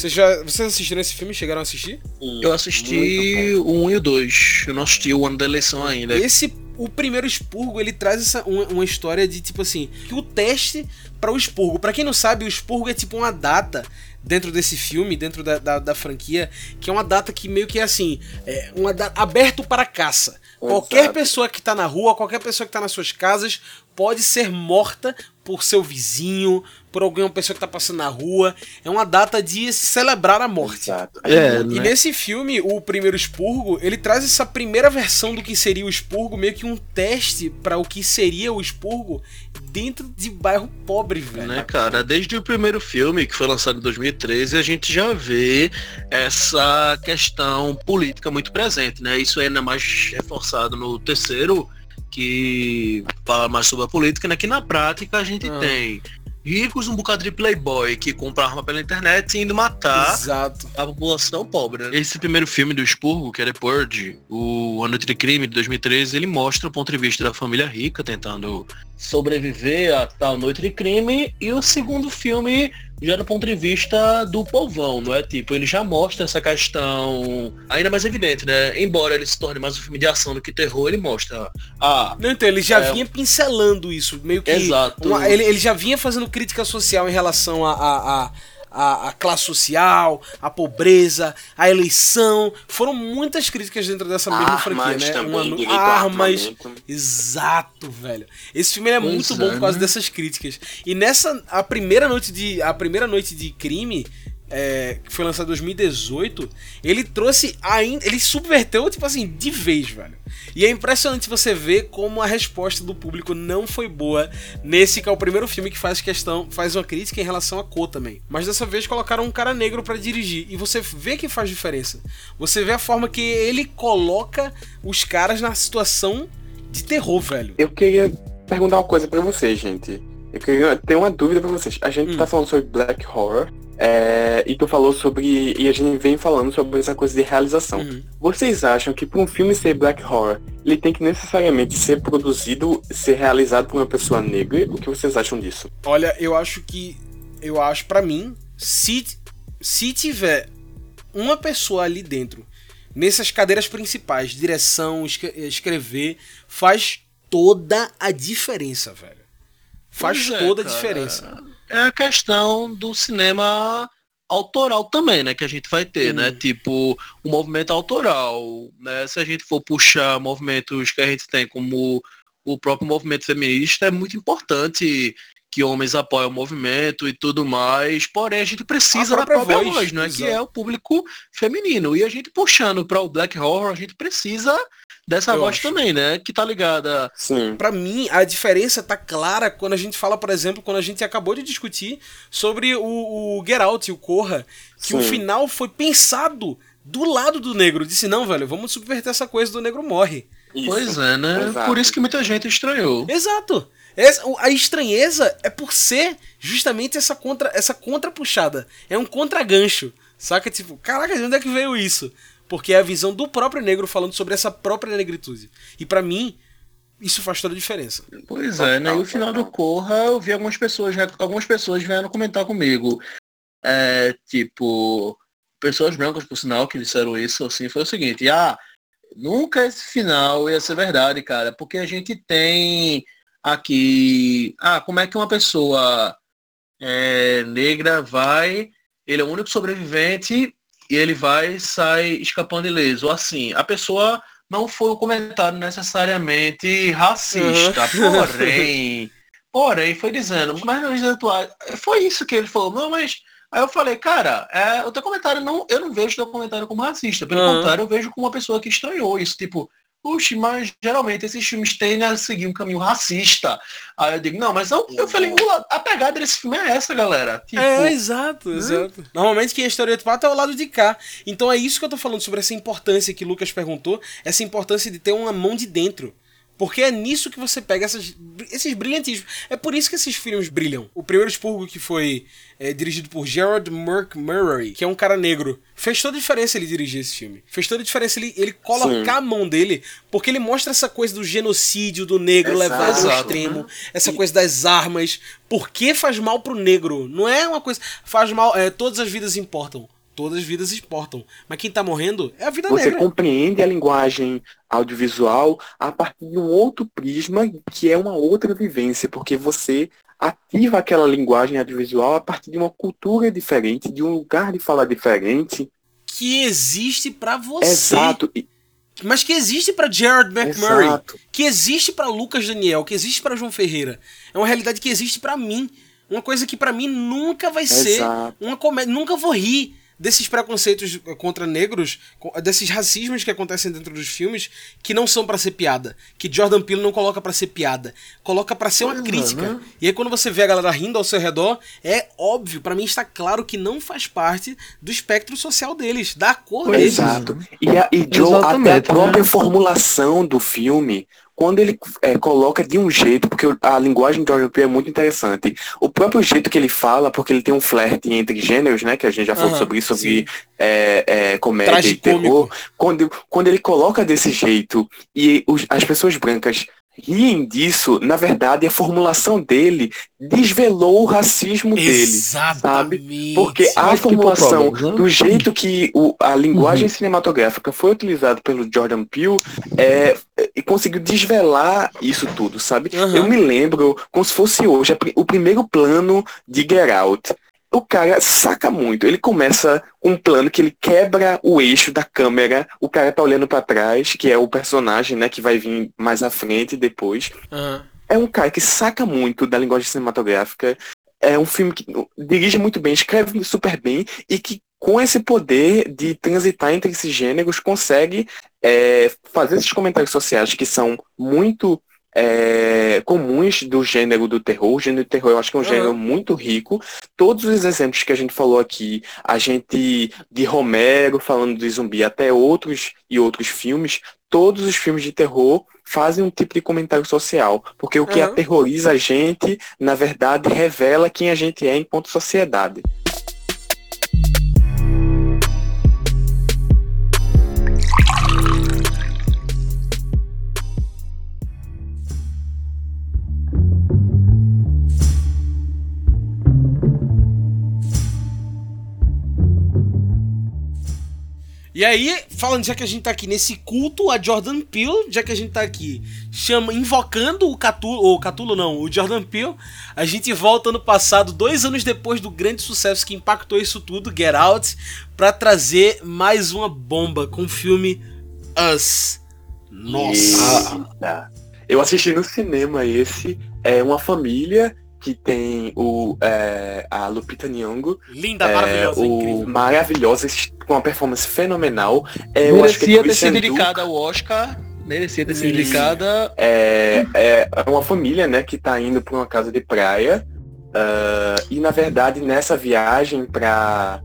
Vocês, já, vocês assistiram esse filme? Chegaram a assistir? Eu assisti o 1 e o 2. Eu não assisti o ano da eleição ainda. Esse, o primeiro expurgo, ele traz essa, uma, uma história de tipo assim, que o teste para o expurgo. Pra quem não sabe, o expurgo é tipo uma data dentro desse filme, dentro da, da, da franquia, que é uma data que meio que é assim, é uma data aberto para caça. Qualquer Exato. pessoa que tá na rua, qualquer pessoa que tá nas suas casas, pode ser morta por seu vizinho, por alguma pessoa que tá passando na rua. É uma data de celebrar a morte. Exato. É, E né? nesse filme, o primeiro expurgo, ele traz essa primeira versão do que seria o expurgo, meio que um teste para o que seria o expurgo dentro de bairro pobre, velho. né, cara? Desde o primeiro filme, que foi lançado em 2013, a gente já vê essa questão política muito presente, né? Isso é ainda mais reforçado no terceiro, que fala mais sobre a política, né? Que na prática a gente Ah. tem ricos, um bocado de playboy que compra arma pela internet e indo matar Exato. a população pobre. né? Esse primeiro filme do Expurgo, que é The Purge, o A Noite de Crime de 2013, ele mostra o ponto de vista da família rica tentando sobreviver a tal noite de crime e o segundo filme já do ponto de vista do povão, não é? Tipo, ele já mostra essa questão ainda mais evidente, né? Embora ele se torne mais um filme de ação do que terror, ele mostra ah, Não, então, ele já É. vinha pincelando isso, meio que. Exato. uma- ele, ele já vinha fazendo crítica social em relação a. a, a a, a classe social, a pobreza, a eleição. Foram muitas críticas dentro dessa mesma Armas franquia, né? também, Uma armas. armamento. Exato, velho. Esse filme ele é Pois muito é, bom por causa né? dessas críticas. E nessa a primeira noite de a primeira noite de crime, é, que foi lançado em 2018, ele trouxe ainda. Ele subverteu, tipo assim, de vez, velho. E é impressionante você ver como a resposta do público não foi boa nesse que é o primeiro filme que faz questão, faz uma crítica em relação a cor também. Mas dessa vez colocaram um cara negro para dirigir e você vê que faz diferença. Você vê a forma que ele coloca os caras na situação de terror, velho. Eu queria perguntar uma coisa para vocês, gente. Eu queria ter uma dúvida para vocês. A gente hum. tá falando sobre Black Horror é, e tu falou sobre. E a gente vem falando sobre essa coisa de realização. Uhum. Vocês acham que para um filme ser Black Horror, ele tem que necessariamente ser produzido, ser realizado por uma pessoa negra? O que vocês acham disso? Olha, eu acho que. Eu acho, para mim, se, se tiver uma pessoa ali dentro, nessas cadeiras principais, direção, escrever, faz toda a diferença, velho. Faz é, toda a diferença. É a questão do cinema autoral também, né, que a gente vai ter, né, tipo, o movimento autoral, né, se a gente for puxar movimentos que a gente tem como o próprio movimento feminista, é muito importante que homens apoiem o movimento e tudo mais, porém a gente precisa a própria da própria voz, voz né, que é o público feminino, e a gente puxando para o Black Horror, a gente precisa dessa eu voz acho. também, né? Que tá ligada. Sim. Pra mim, a diferença tá clara quando a gente fala, por exemplo, quando a gente acabou de discutir sobre o, o Get Out e o Corra, que Sim. o final foi pensado do lado do negro. Disse, não, velho, vamos subverter essa coisa do negro morre. Isso. Pois é, né? Exato. Por isso que muita gente estranhou. Exato. Essa, a estranheza é por ser justamente essa contra essa contrapuxada. É um contragancho. Saca? Tipo, caraca, de onde é que veio isso? Porque é a visão do próprio negro falando sobre essa própria negritude. E para mim, isso faz toda a diferença. Pois é, né? E o final do Corra, eu vi algumas pessoas, algumas pessoas vieram comentar comigo. É, tipo, pessoas brancas, por sinal, que disseram isso, assim, foi o seguinte, ah, nunca esse final ia ser verdade, cara, porque a gente tem aqui, ah, como é que uma pessoa é, negra vai, ele é o único sobrevivente e ele vai e sai escapando ileso. Assim, a pessoa não foi um comentário necessariamente racista, uhum. porém, porém, foi dizendo, mas foi isso que ele falou, não, mas Aí eu falei, cara, é, o teu comentário não, eu não vejo o teu comentário como racista. Pelo uhum. contrário, eu vejo como uma pessoa que estranhou isso. Tipo, Puxa, mas geralmente esses filmes tendem a seguir um caminho racista. Aí eu digo, não, mas eu, eu falei, a pegada desse filme é essa, galera. Tipo, é, exato, né? exato. Normalmente quem é estereotipado é o lado de cá. Então é isso que eu tô falando sobre essa importância que o Lucas perguntou, essa importância de ter uma mão de dentro. Porque é nisso que você pega essas, esses brilhantismos. É por isso que esses filmes brilham. O primeiro expurgo que foi é, dirigido por Gerard Murray, que é um cara negro, fez toda a diferença ele dirigir esse filme. Fez toda a diferença ele, ele colocar Sim. a mão dele, porque ele mostra essa coisa do genocídio do negro Exato. levado ao extremo, essa e... coisa das armas. Por que faz mal pro negro? Não é uma coisa. Faz mal. É, todas as vidas importam todas as vidas exportam. Mas quem tá morrendo é a vida Você negra. Você compreende a linguagem audiovisual a partir de um outro prisma que é uma outra vivência, porque você ativa aquela linguagem audiovisual a partir de uma cultura diferente, de um lugar de fala diferente. Que existe para você. Exato. Mas que existe para Gerard McMurray, Exato. que existe para Lucas Daniel, que existe para João Ferreira. É uma realidade que existe para mim. Uma coisa que para mim nunca vai Exato. ser uma comédia. Nunca vou rir desses preconceitos contra negros, desses racismos que acontecem dentro dos filmes, que não são para ser piada, que Jordan Peele não coloca para ser piada, coloca para ser uma é, crítica. Né? E aí quando você vê a galera rindo ao seu redor, é óbvio, para mim está claro que não faz parte do espectro social deles, da cor deles. Exato. E, a, e Joe, até a própria né? formulação do filme quando ele é, coloca de um jeito, porque a linguagem de Jordan Peele é muito interessante. O próprio jeito que ele fala, porque ele tem um flerte entre gêneros, né? Que a gente já falou uhum, sobre isso, sobre é, é, comédia e terror. Quando, quando ele coloca desse jeito e os, as pessoas brancas riem disso, na verdade, a formulação dele desvelou o racismo Exatamente. dele, sabe? Porque a formulação, né? do jeito que o, a linguagem uhum. cinematográfica foi utilizada pelo Jordan Peele, é, e conseguiu desvelar isso tudo, sabe? Uhum. Eu me lembro, como se fosse hoje, o primeiro plano de Get Out o cara saca muito. Ele começa um plano que ele quebra o eixo da câmera, o cara tá olhando para trás, que é o personagem, né, que vai vir mais à frente depois. Uhum. É um cara que saca muito da linguagem cinematográfica. é um filme que dirige muito bem, escreve super bem e que com esse poder de transitar entre esses gêneros consegue é, fazer esses comentários sociais que são muito é, comuns do gênero do terror. O gênero do terror eu acho que é um gênero muito rico. Todos os exemplos que a gente falou aqui, a gente de Romero falando de zumbi até outros e outros filmes, todos os filmes de terror fazem um tipo de comentário social. Porque o que uhum. aterroriza a gente, na verdade, revela quem a gente é enquanto sociedade. E aí, falando, já que a gente tá aqui nesse culto a Jordan Peele, já que a gente tá aqui chama, invocando o Catulo, ou Catulo não, o Jordan Peele, a gente volta no passado, dois anos depois do grande sucesso que impactou isso tudo, Get Out, para trazer mais uma bomba com o filme Us. Nossa! Eu assisti no cinema esse, é uma família que tem o, é, a Lupita Nyong'o. Linda, é, maravilhosa, o incrível. Maravilhosa, com uma performance fenomenal. É, Merecia ter sido indicada ao Oscar. Merecia ter sido indicada. É, é, é uma família, né, que tá indo para uma casa de praia. Uh, e na verdade, nessa viagem para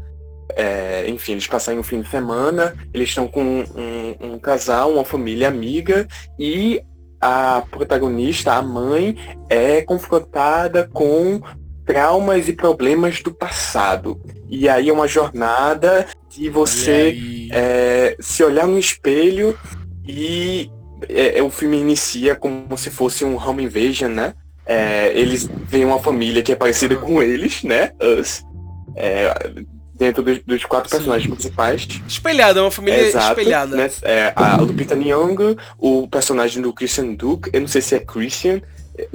é, enfim, eles passarem um fim de semana, eles estão com um, um, casal, uma família amiga, e a protagonista, a mãe, é confrontada com traumas e problemas do passado. E aí é uma jornada de você é, se olhar no espelho e é, é, o filme inicia como se fosse um home invasion, né? É, eles veem uma família que é parecida com eles, né? Us. É, dentro dos, dos quatro Sim. personagens principais. Espelhada, é uma família Exato, espelhada. Né? É, a Lupita Nyong'o, o personagem do Christian Duke, eu não sei se é Christian,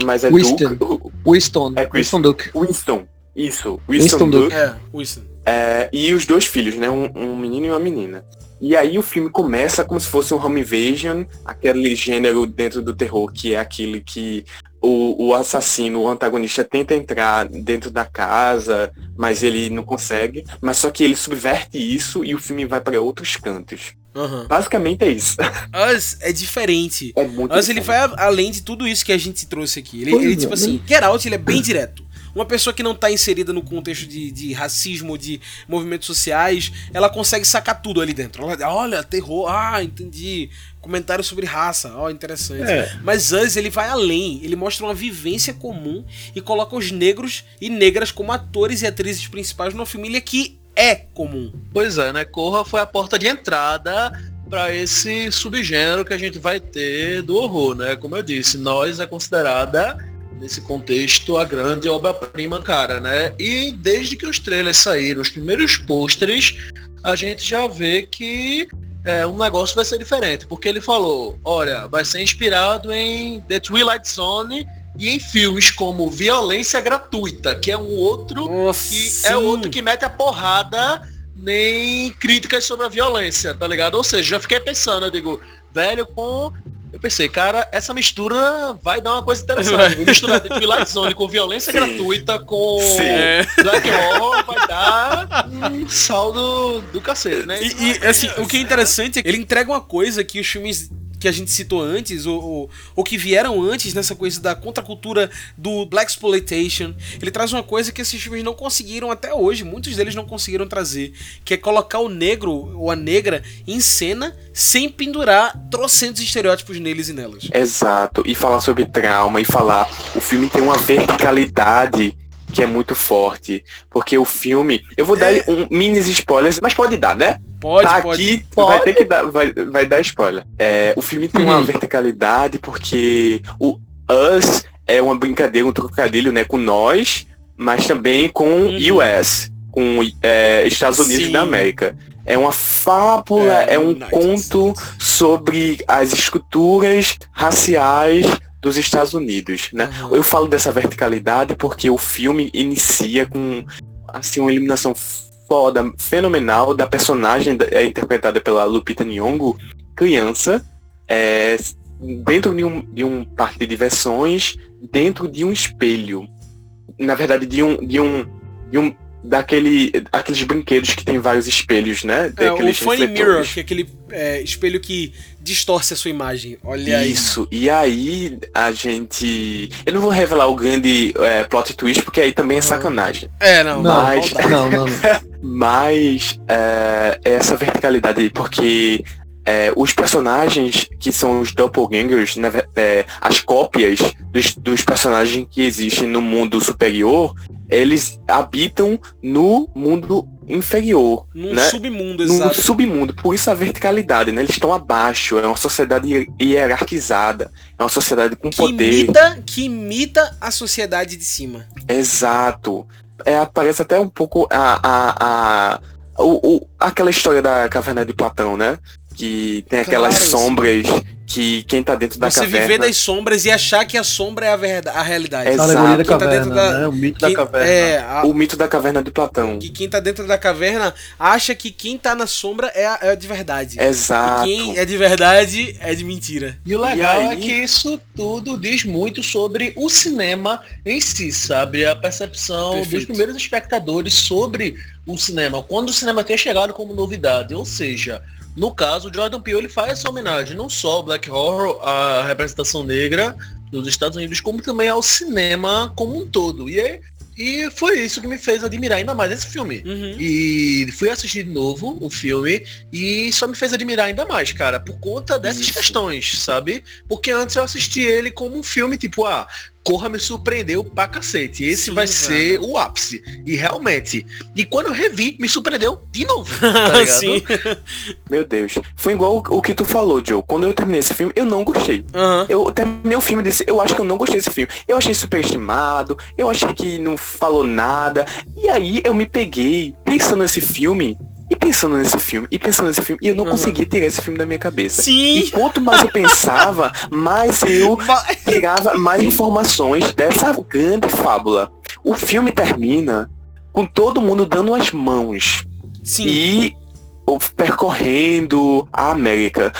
mas é Winston. Duke. Winston. É Winston Duke. Winston. Isso, Winston, Winston Duke. É, Winston. É, e os dois filhos, né? Um, um, menino e uma menina. E aí o filme começa como se fosse um home invasion, aquele gênero dentro do terror que é aquele que o, o assassino, o antagonista tenta entrar dentro da casa, mas ele não consegue. Mas só que ele subverte isso e o filme vai para outros cantos. Uhum. Basicamente é isso. [laughs] Us é diferente. É muito Us ele vai além de tudo isso que a gente trouxe aqui. Ele, ele tipo é, assim, Get Out ele é bem direto. Uma pessoa que não está inserida no contexto de, de racismo, de movimentos sociais, ela consegue sacar tudo ali dentro. Ela, olha, terror, ah, entendi. Comentário sobre raça, ó, oh, interessante. É. Mas Us, ele vai além. Ele mostra uma vivência comum e coloca os negros e negras como atores e atrizes principais numa família que é comum. Pois é, né? Corra foi a porta de entrada para esse subgênero que a gente vai ter do horror, né? Como eu disse, nós é considerada nesse contexto a grande obra-prima, cara, né? E desde que os trailers saíram, os primeiros pôsteres, a gente já vê que é, um negócio vai ser diferente, porque ele falou, olha, vai ser inspirado em The Twilight Zone e em filmes como Violência Gratuita, que é um outro Nossa, que sim. é outro que mete a porrada nem críticas sobre a violência, tá ligado? Ou seja, já fiquei pensando, eu digo, velho, com eu pensei, cara, essa mistura vai dar uma coisa interessante. Misturar de Twilight Zone com violência Sim. gratuita, com Sim. Black Horror, vai dar um saldo do cacete, né? E, e assim, o que é interessante é que ele entrega uma coisa que os filmes que a gente citou antes, ou, ou, ou, que vieram antes nessa coisa da contracultura do Black Exploitation. Ele traz uma coisa que esses filmes não conseguiram até hoje, muitos deles não conseguiram trazer, que é colocar o negro ou a negra em cena sem pendurar trocentos estereótipos neles e nelas. Exato, e falar sobre trauma e falar. O filme tem uma verticalidade que é muito forte. Porque o filme. Eu vou dar é. um mini spoilers, mas pode dar, né? Pode, tá pode. Aqui pode. vai ter que dar, vai, vai dar spoiler. É, o filme tem uma uhum. verticalidade porque o Us é uma brincadeira, um trocadilho, né, com nós, mas também com uhum. US, com é, Estados Unidos Sim. da América. É uma fábula, é, é um conto sobre as estruturas raciais dos Estados Unidos, né? Uhum. Eu falo dessa verticalidade porque o filme inicia com assim uma eliminação foda, fenomenal da personagem é, interpretada pela Lupita Nyong'o, criança, é, dentro de um, de um parque de diversões, dentro de um espelho. na verdade, de um, de um, de um daquele, aqueles brinquedos que tem vários espelhos, né? É, o Daqueles Funny Mirror, que é aquele é, espelho que distorce a sua imagem. Olha aí. Isso, e aí a gente. Eu não vou revelar o grande é, plot twist, porque aí também é sacanagem. É, não. Não, Mas- não, não. não. [laughs] Mas é, essa verticalidade aí, porque é, os personagens que são os doppelgangers, ve- é, as cópias dos, dos personagens que existem no mundo superior, eles habitam no mundo inferior, Num né? submundo, no exato. submundo. Por isso a verticalidade, né? Eles estão abaixo, é uma sociedade hier- hierarquizada, é uma sociedade com Que poder. imita, que imita a sociedade de cima. Exato. É, parece até um pouco a, a, a, o, o- aquela história da caverna de Platão, né? Que tem aquelas Claro, sombras que quem tá dentro da Você caverna. viver das sombras e achar que a sombra é a, verdade, a realidade. Exato. A alegoria da Quem tá dentro caverna, da- né? O mito Quem- da caverna. É, a- O mito da caverna de Platão. que quem tá dentro da caverna acha que quem tá na sombra é, a- é de verdade. Exato. E quem é de verdade é de mentira. E o legal E é aí? que isso tudo diz muito sobre o cinema em si, sabe? A percepção dos Perfeito. primeiros espectadores sobre o cinema, quando o cinema tinha chegado como novidade. Ou seja, no caso, o Jordan Peele ele faz essa homenagem não só ao Black Horror, à representação negra dos Estados Unidos, como também ao cinema como um todo. E, é- e foi isso que me fez admirar ainda mais esse filme. Uhum. E fui assistir de novo o filme e só me fez admirar ainda mais, cara, por conta dessas Isso. questões, sabe? Porque antes eu assisti ele como um filme tipo, ah, Corra me surpreendeu pra cacete. Esse Sim, vai velho. ser o ápice. E realmente. E quando eu revi, me surpreendeu de novo. Tá [laughs] ligado? Sim. [laughs] Meu Deus. Foi igual o, o que tu falou, Joe. Quando eu terminei esse filme, eu não gostei. Eu terminei o filme desse. Eu acho que eu não gostei desse filme. Eu achei superestimado. Eu achei que não falou nada. E aí eu me peguei pensando nesse filme. E pensando nesse filme. E pensando nesse filme. E eu não Uhum. consegui tirar esse filme da minha cabeça. Sim. E quanto mais eu pensava, mais eu [laughs] Va- tirava mais informações dessa grande fábula. O filme termina com todo mundo dando as mãos Sim. e percorrendo a América.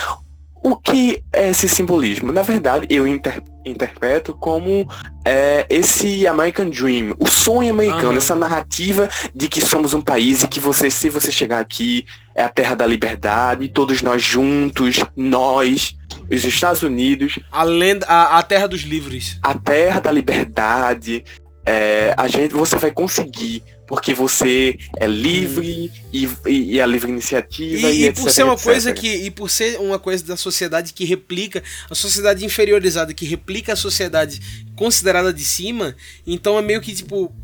O que é esse simbolismo? Na verdade, eu inter- interpreto como é, esse American Dream, o sonho americano, Aham. essa narrativa de que somos um país e que você, se você chegar aqui, é a terra da liberdade, todos nós juntos, nós, os Estados Unidos, A, lenda, a, a terra dos livres. a terra da liberdade, é, a gente, você vai conseguir, porque você é livre e, e, e a livre iniciativa e, E, e etc, por ser uma etc. coisa que. E por ser uma coisa da sociedade que replica, a sociedade inferiorizada que replica a sociedade considerada de cima, então é meio que tipo.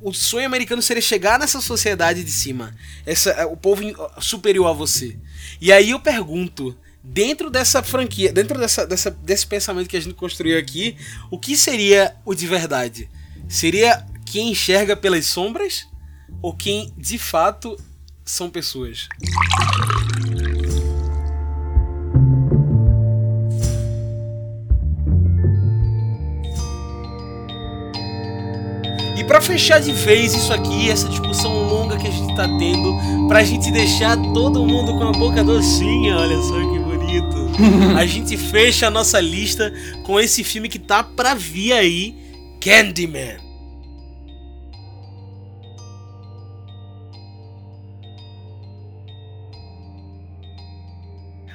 O sonho americano seria chegar nessa sociedade de cima. Essa, o povo superior a você. E aí eu pergunto. Dentro dessa franquia, dentro dessa, dessa, desse pensamento que a gente construiu aqui, o que seria o de verdade? Seria quem enxerga pelas sombras? Ou quem de fato são pessoas? E pra fechar de vez isso aqui, essa discussão longa que a gente tá tendo, pra gente deixar todo mundo com a boca docinha, olha só que bonito. a [laughs] gente fecha a nossa lista com esse filme que tá pra vir aí, Candyman.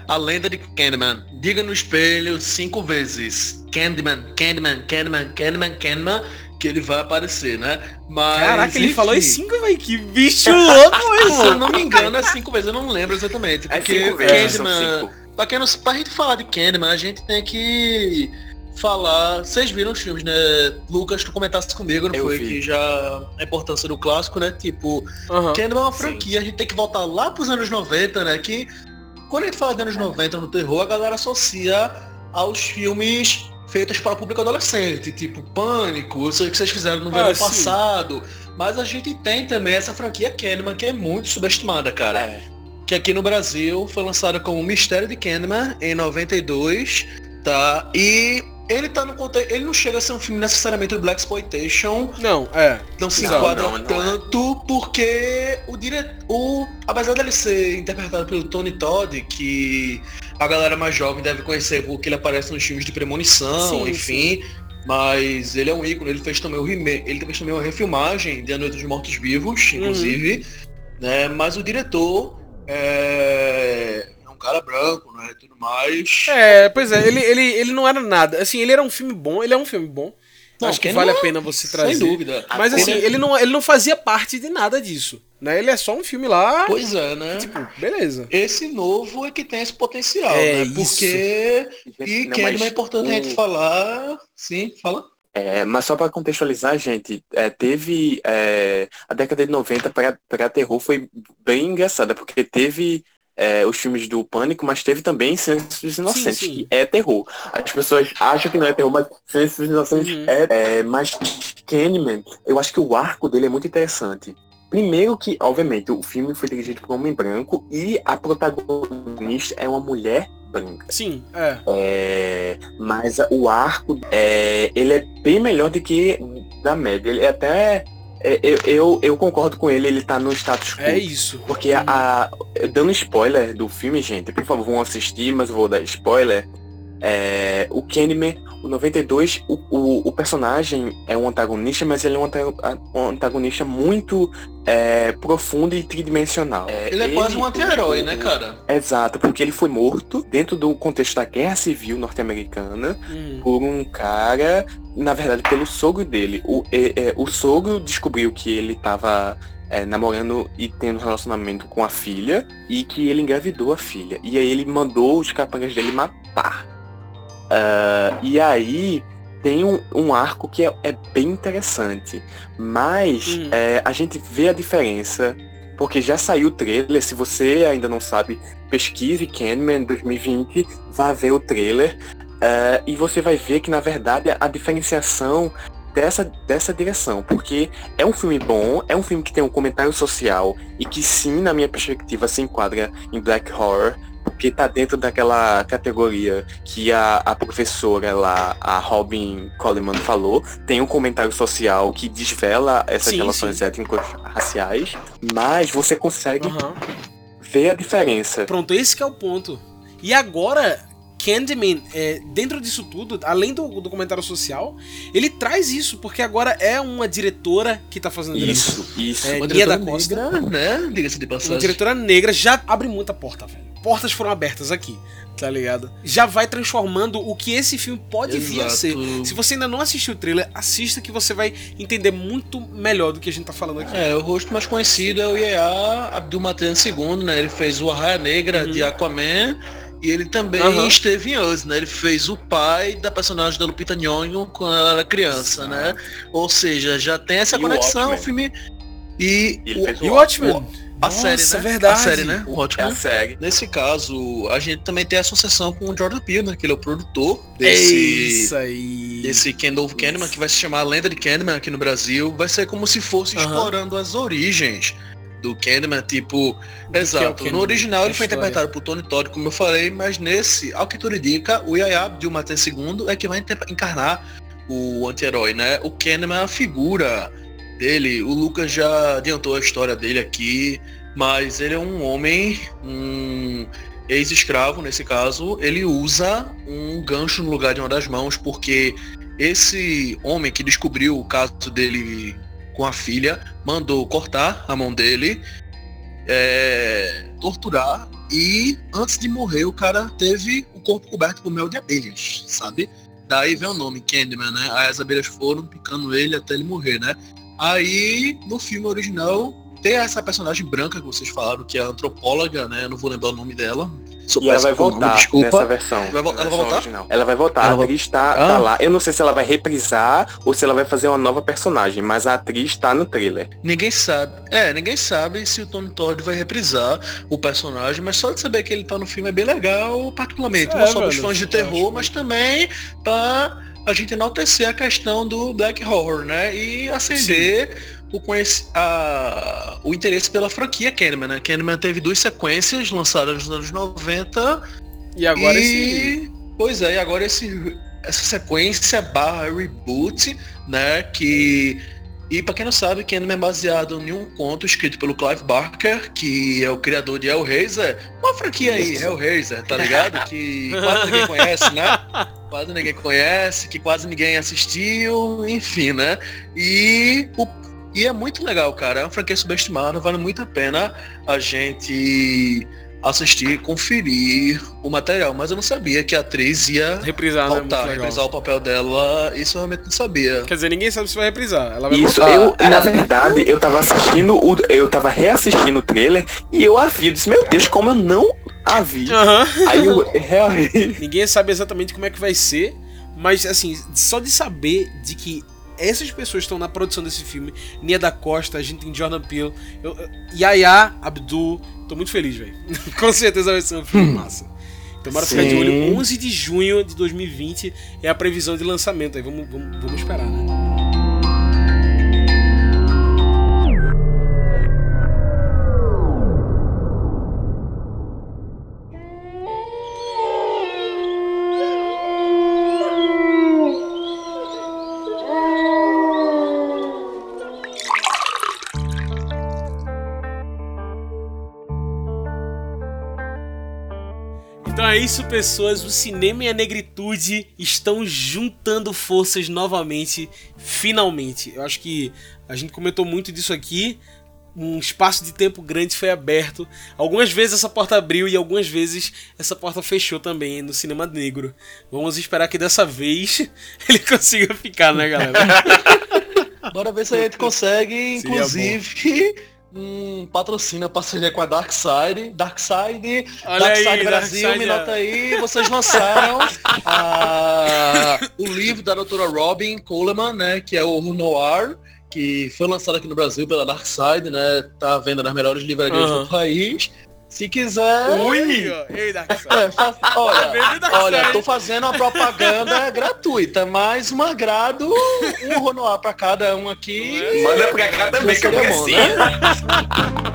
A lenda de Candyman. Diga no espelho cinco vezes. Candyman, Candyman, Candyman, Candyman, Candyman, que ele vai aparecer, né? Mas, Caraca, ele enfim, falou em cinco, velho. Que bicho louco, meu [laughs] Se eu não me engano, é cinco vezes, eu não lembro exatamente. É Porque cinco vezes, são Candyman, cinco. pra, quem não, pra gente falar de Candyman, a gente tem que falar. Vocês viram os filmes, né? Lucas, tu comentasse comigo, não Eu foi? vi. Que já a importância do clássico, né? Tipo, Aham. Candyman é uma Sim. franquia, a gente tem que voltar lá pros anos 90, né? Que quando a gente fala de anos 90 no terror, a galera associa aos filmes feitos para o público adolescente, tipo Pânico, sei que vocês fizeram no Ah, verão passado. Mas a gente tem também essa franquia Candyman, que é muito subestimada, cara. É. Que aqui no Brasil foi lançada como Mistério de Candyman em 92, tá? E ele tá no contexto. Ele não chega a ser um filme necessariamente do Black Exploitation, Não, é. não se Não, enquadra não, não é. tanto porque o diretor, o, apesar dele ser interpretado pelo Tony Todd, que a galera mais jovem deve conhecer porque ele aparece nos filmes de premonição, Sim, enfim. Mas ele é um ícone, ele fez também o remake, ele fez também uma refilmagem de A Noite dos Mortos Vivos, Uhum. inclusive, né? Mas o diretor é, é cara branco, né? e Tudo mais. É, pois é, ele, ele, ele não era nada. Assim, ele era um filme bom, ele é um filme bom. Não, Acho que vale não- a pena você trazer. Sem dúvida. Mas assim, Ele- ele não, ele não fazia parte de nada disso. Né? Ele é só um filme lá. Pois é, né? Tipo, beleza. Esse novo é que tem esse potencial, É né? isso. Porque. E Não, que mas é importante a gente o- falar. Sim, fala. É, mas só para contextualizar, gente, é, teve é, a década de 90 para terror foi bem engraçada, porque teve é, os filmes do Pânico, mas teve também Silêncio dos Inocentes, sim. que é terror. As pessoas acham que não é terror, mas Silêncio dos Inocentes Uhum. é, é. Mas Candyman, eu acho que o arco dele é muito interessante. Primeiro que, obviamente, o filme foi dirigido por um homem branco e a protagonista é uma mulher branca. Sim, é. É, mas o arco, é, ele é bem melhor do que da média. Ele é até. É, eu, eu, eu concordo com ele, ele tá no status quo. É isso. Porque a, a- dando spoiler do filme, gente, por favor, vão assistir, mas eu vou dar spoiler. É, o Candyman, o 92, o, o, o personagem é um antagonista, mas ele é um um antagonista muito é, profundo e tridimensional. É, Ele é quase um anti-herói, né, cara? Exato, porque ele foi morto dentro do contexto da Guerra Civil norte-americana Hum. por um cara, na verdade, pelo sogro dele. O, é, é, o sogro descobriu que ele estava namorando e tendo um relacionamento com a filha e que ele engravidou a filha. E aí ele mandou os capangas dele matar. Ah, e aí tem um, um arco que é, é bem interessante. Mas Hum. é, a gente vê a diferença. Porque já saiu o trailer, se você ainda não sabe, pesquise Candyman 2020, vá ver o trailer. É, e você vai ver que na verdade a diferenciação dessa, dessa direção, porque é um filme bom, é um filme que tem um comentário social e que sim, na minha perspectiva, se enquadra em black horror, porque tá dentro daquela categoria que a, a professora lá, a Robin Coleman falou, tem um comentário social que desvela essas Sim, relações étnico-raciais, mas você consegue Aham. ver a diferença. Pronto, esse que é o ponto. E agora, Candyman, é, dentro disso tudo, além do documentário social, ele traz isso, porque agora é uma diretora que tá fazendo. Isso, isso. É, Uma da diretora Costa. negra, né? Diga-se de Uma passagem. diretora negra já abre muita porta, velho. Portas foram abertas aqui, tá ligado? Já vai transformando o que esse filme pode vir a Exato. ser. Se você ainda não assistiu o trailer, assista que você vai entender muito melhor do que a gente tá falando aqui. É, o rosto mais conhecido é o Yaya Abdul-Mateen II, né? Ele fez o Arraia Negra Uhum. de Aquaman e ele também Aham. esteve em Us, né? Ele fez o pai da personagem da Lupita Nyong'o quando ela era criança, né? Ou seja, já tem essa E o conexão, o Watchmen. filme... E, E o- E o Watchmen? a Nossa, série, né? verdade. A série, né? O É Watchmen. a série. Nesse caso, a gente também tem a associação com o Jordan Peele, né? Que ele é o produtor É desse... isso aí. Esse Kendall Candyman, que vai se chamar A Lenda de Candyman aqui no Brasil, vai ser como se fosse Aham. explorando as origens do Candyman, tipo... é exato. Candyman, no original ele foi interpretado por Tony Todd, como eu falei, mas nesse, ao que tudo indica, o Yaya Abdul-Mateen II é que vai encarnar o anti-herói, né? O Candyman é a figura dele, o Lucas já adiantou a história dele aqui, mas ele é um homem, um ex-escravo nesse caso, ele usa um gancho no lugar de uma das mãos, porque esse homem que descobriu o caso dele com a filha mandou cortar a mão dele, é, torturar e antes de morrer o cara teve o corpo coberto por mel de abelhas, sabe? Daí vem o nome Candyman, né? Aí as abelhas foram picando ele até ele morrer, né? Aí no filme original tem essa personagem branca que vocês falaram, que é a antropóloga, né? Eu não vou lembrar o nome dela. Sou E ela vai nome, voltar desculpa. nessa versão. Vai ela vai voltar? original. Ela vai voltar, Ela a vai- atriz tá, Ah. tá lá. Eu não sei se ela vai reprisar ou se ela vai fazer uma nova personagem, mas a atriz tá no trailer. Ninguém sabe. É, ninguém sabe se o Tony Todd vai reprisar o personagem, mas só de saber que ele tá no filme é bem legal, particularmente. É, não só dos velho, fãs de terror, mas também pra a gente enaltecer a questão do Black Horror, né? E acender o, a- o interesse pela franquia Candyman, né? Candyman teve duas sequências lançadas nos anos 90 E agora e... esse. Pois é, e agora esse, essa sequência barra reboot, né? Que E para quem não sabe, Candyman é baseado em um conto escrito pelo Clive Barker, que é o criador de Hellraiser. Uma franquia aí, Hellraiser, tá ligado? Que quase ninguém conhece, né? Quase ninguém conhece, que quase ninguém assistiu, enfim, né? E o e é muito legal, cara. É uma franquia subestimada, vale muito a pena a gente assistir, conferir o material, mas eu não sabia que a atriz ia reprisar, né? voltar, né? reprisar o papel dela, isso eu realmente não sabia. Quer dizer, ninguém sabe se vai reprisar. Ela vai isso, voltar. eu, na verdade, eu tava assistindo o, eu tava reassistindo o trailer e eu a vi, eu disse, meu Deus, como eu não a vi. Uhum. Aí eu realmente... Ninguém sabe exatamente como é que vai ser, mas assim, só de saber de que essas pessoas estão na produção desse filme. Nia da Costa, a gente tem Jordan Peele, eu, eu, Yaya Abdul. Tô muito feliz, velho. [laughs] Com certeza vai ser um filme hum. massa. Então bora ficar de olho. 11 de junho de 2020 é a previsão de lançamento. Aí vamos, vamos, vamos esperar, né? É isso, pessoas. O cinema e a negritude estão juntando forças novamente, finalmente. Eu acho que a gente comentou muito disso aqui. Um espaço de tempo grande foi aberto. Algumas vezes essa porta abriu e algumas vezes essa porta fechou também no cinema negro. Vamos esperar que dessa vez [laughs] ele consiga ficar, né, galera? [laughs] Bora ver se a gente consegue, inclusive um patrocina parceria com a Darkside. Darkside, Olha Darkside aí, Brasil, Darkside, me nota aí. Vocês lançaram a, o livro da doutora Robin Coleman, né? Que é o Noir, que foi lançado aqui no Brasil pela Darkside, né? Tá vendo nas melhores livrarias uhum. do país. Se quiser. Ui! Ei, é, faz... [laughs] olha, olha, tô fazendo uma propaganda [laughs] gratuita, mais um agrado, um Ronoir pra cada um aqui. Manda pra cá também, que eu bom, né? [laughs]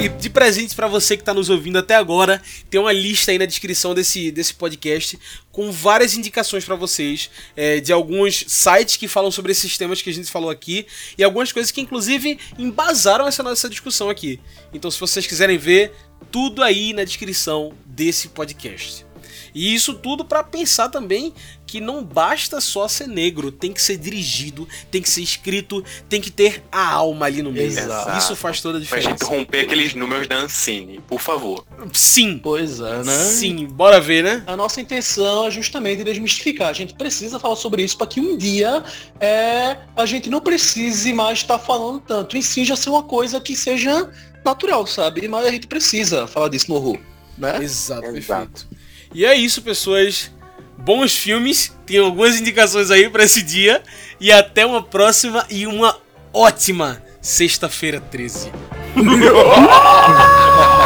E de presentes para você que está nos ouvindo até agora, tem uma lista aí na descrição desse, desse podcast com várias indicações para vocês é, de alguns sites que falam sobre esses temas que a gente falou aqui e algumas coisas que inclusive embasaram essa nossa discussão aqui. Então, se vocês quiserem ver, tudo aí na descrição desse podcast. E isso tudo para pensar também que não basta só ser negro, tem que ser dirigido, tem que ser escrito, tem que ter a alma ali no meio. Exato. Isso faz toda a diferença. Pra gente romper aqueles números da Ancine, por favor. Sim. Pois é, né? Sim, bora ver, né? A nossa intenção é justamente desmistificar. A gente precisa falar sobre isso para que um dia é, a gente não precise mais estar tá falando tanto. Em si já ser uma coisa que seja natural, sabe? Mas a gente precisa falar disso no horror. Né? Exato, Exato. perfeito. E é isso, pessoas. Bons filmes. Tem algumas indicações aí para esse dia. E até uma próxima e uma ótima sexta-feira 13. [laughs]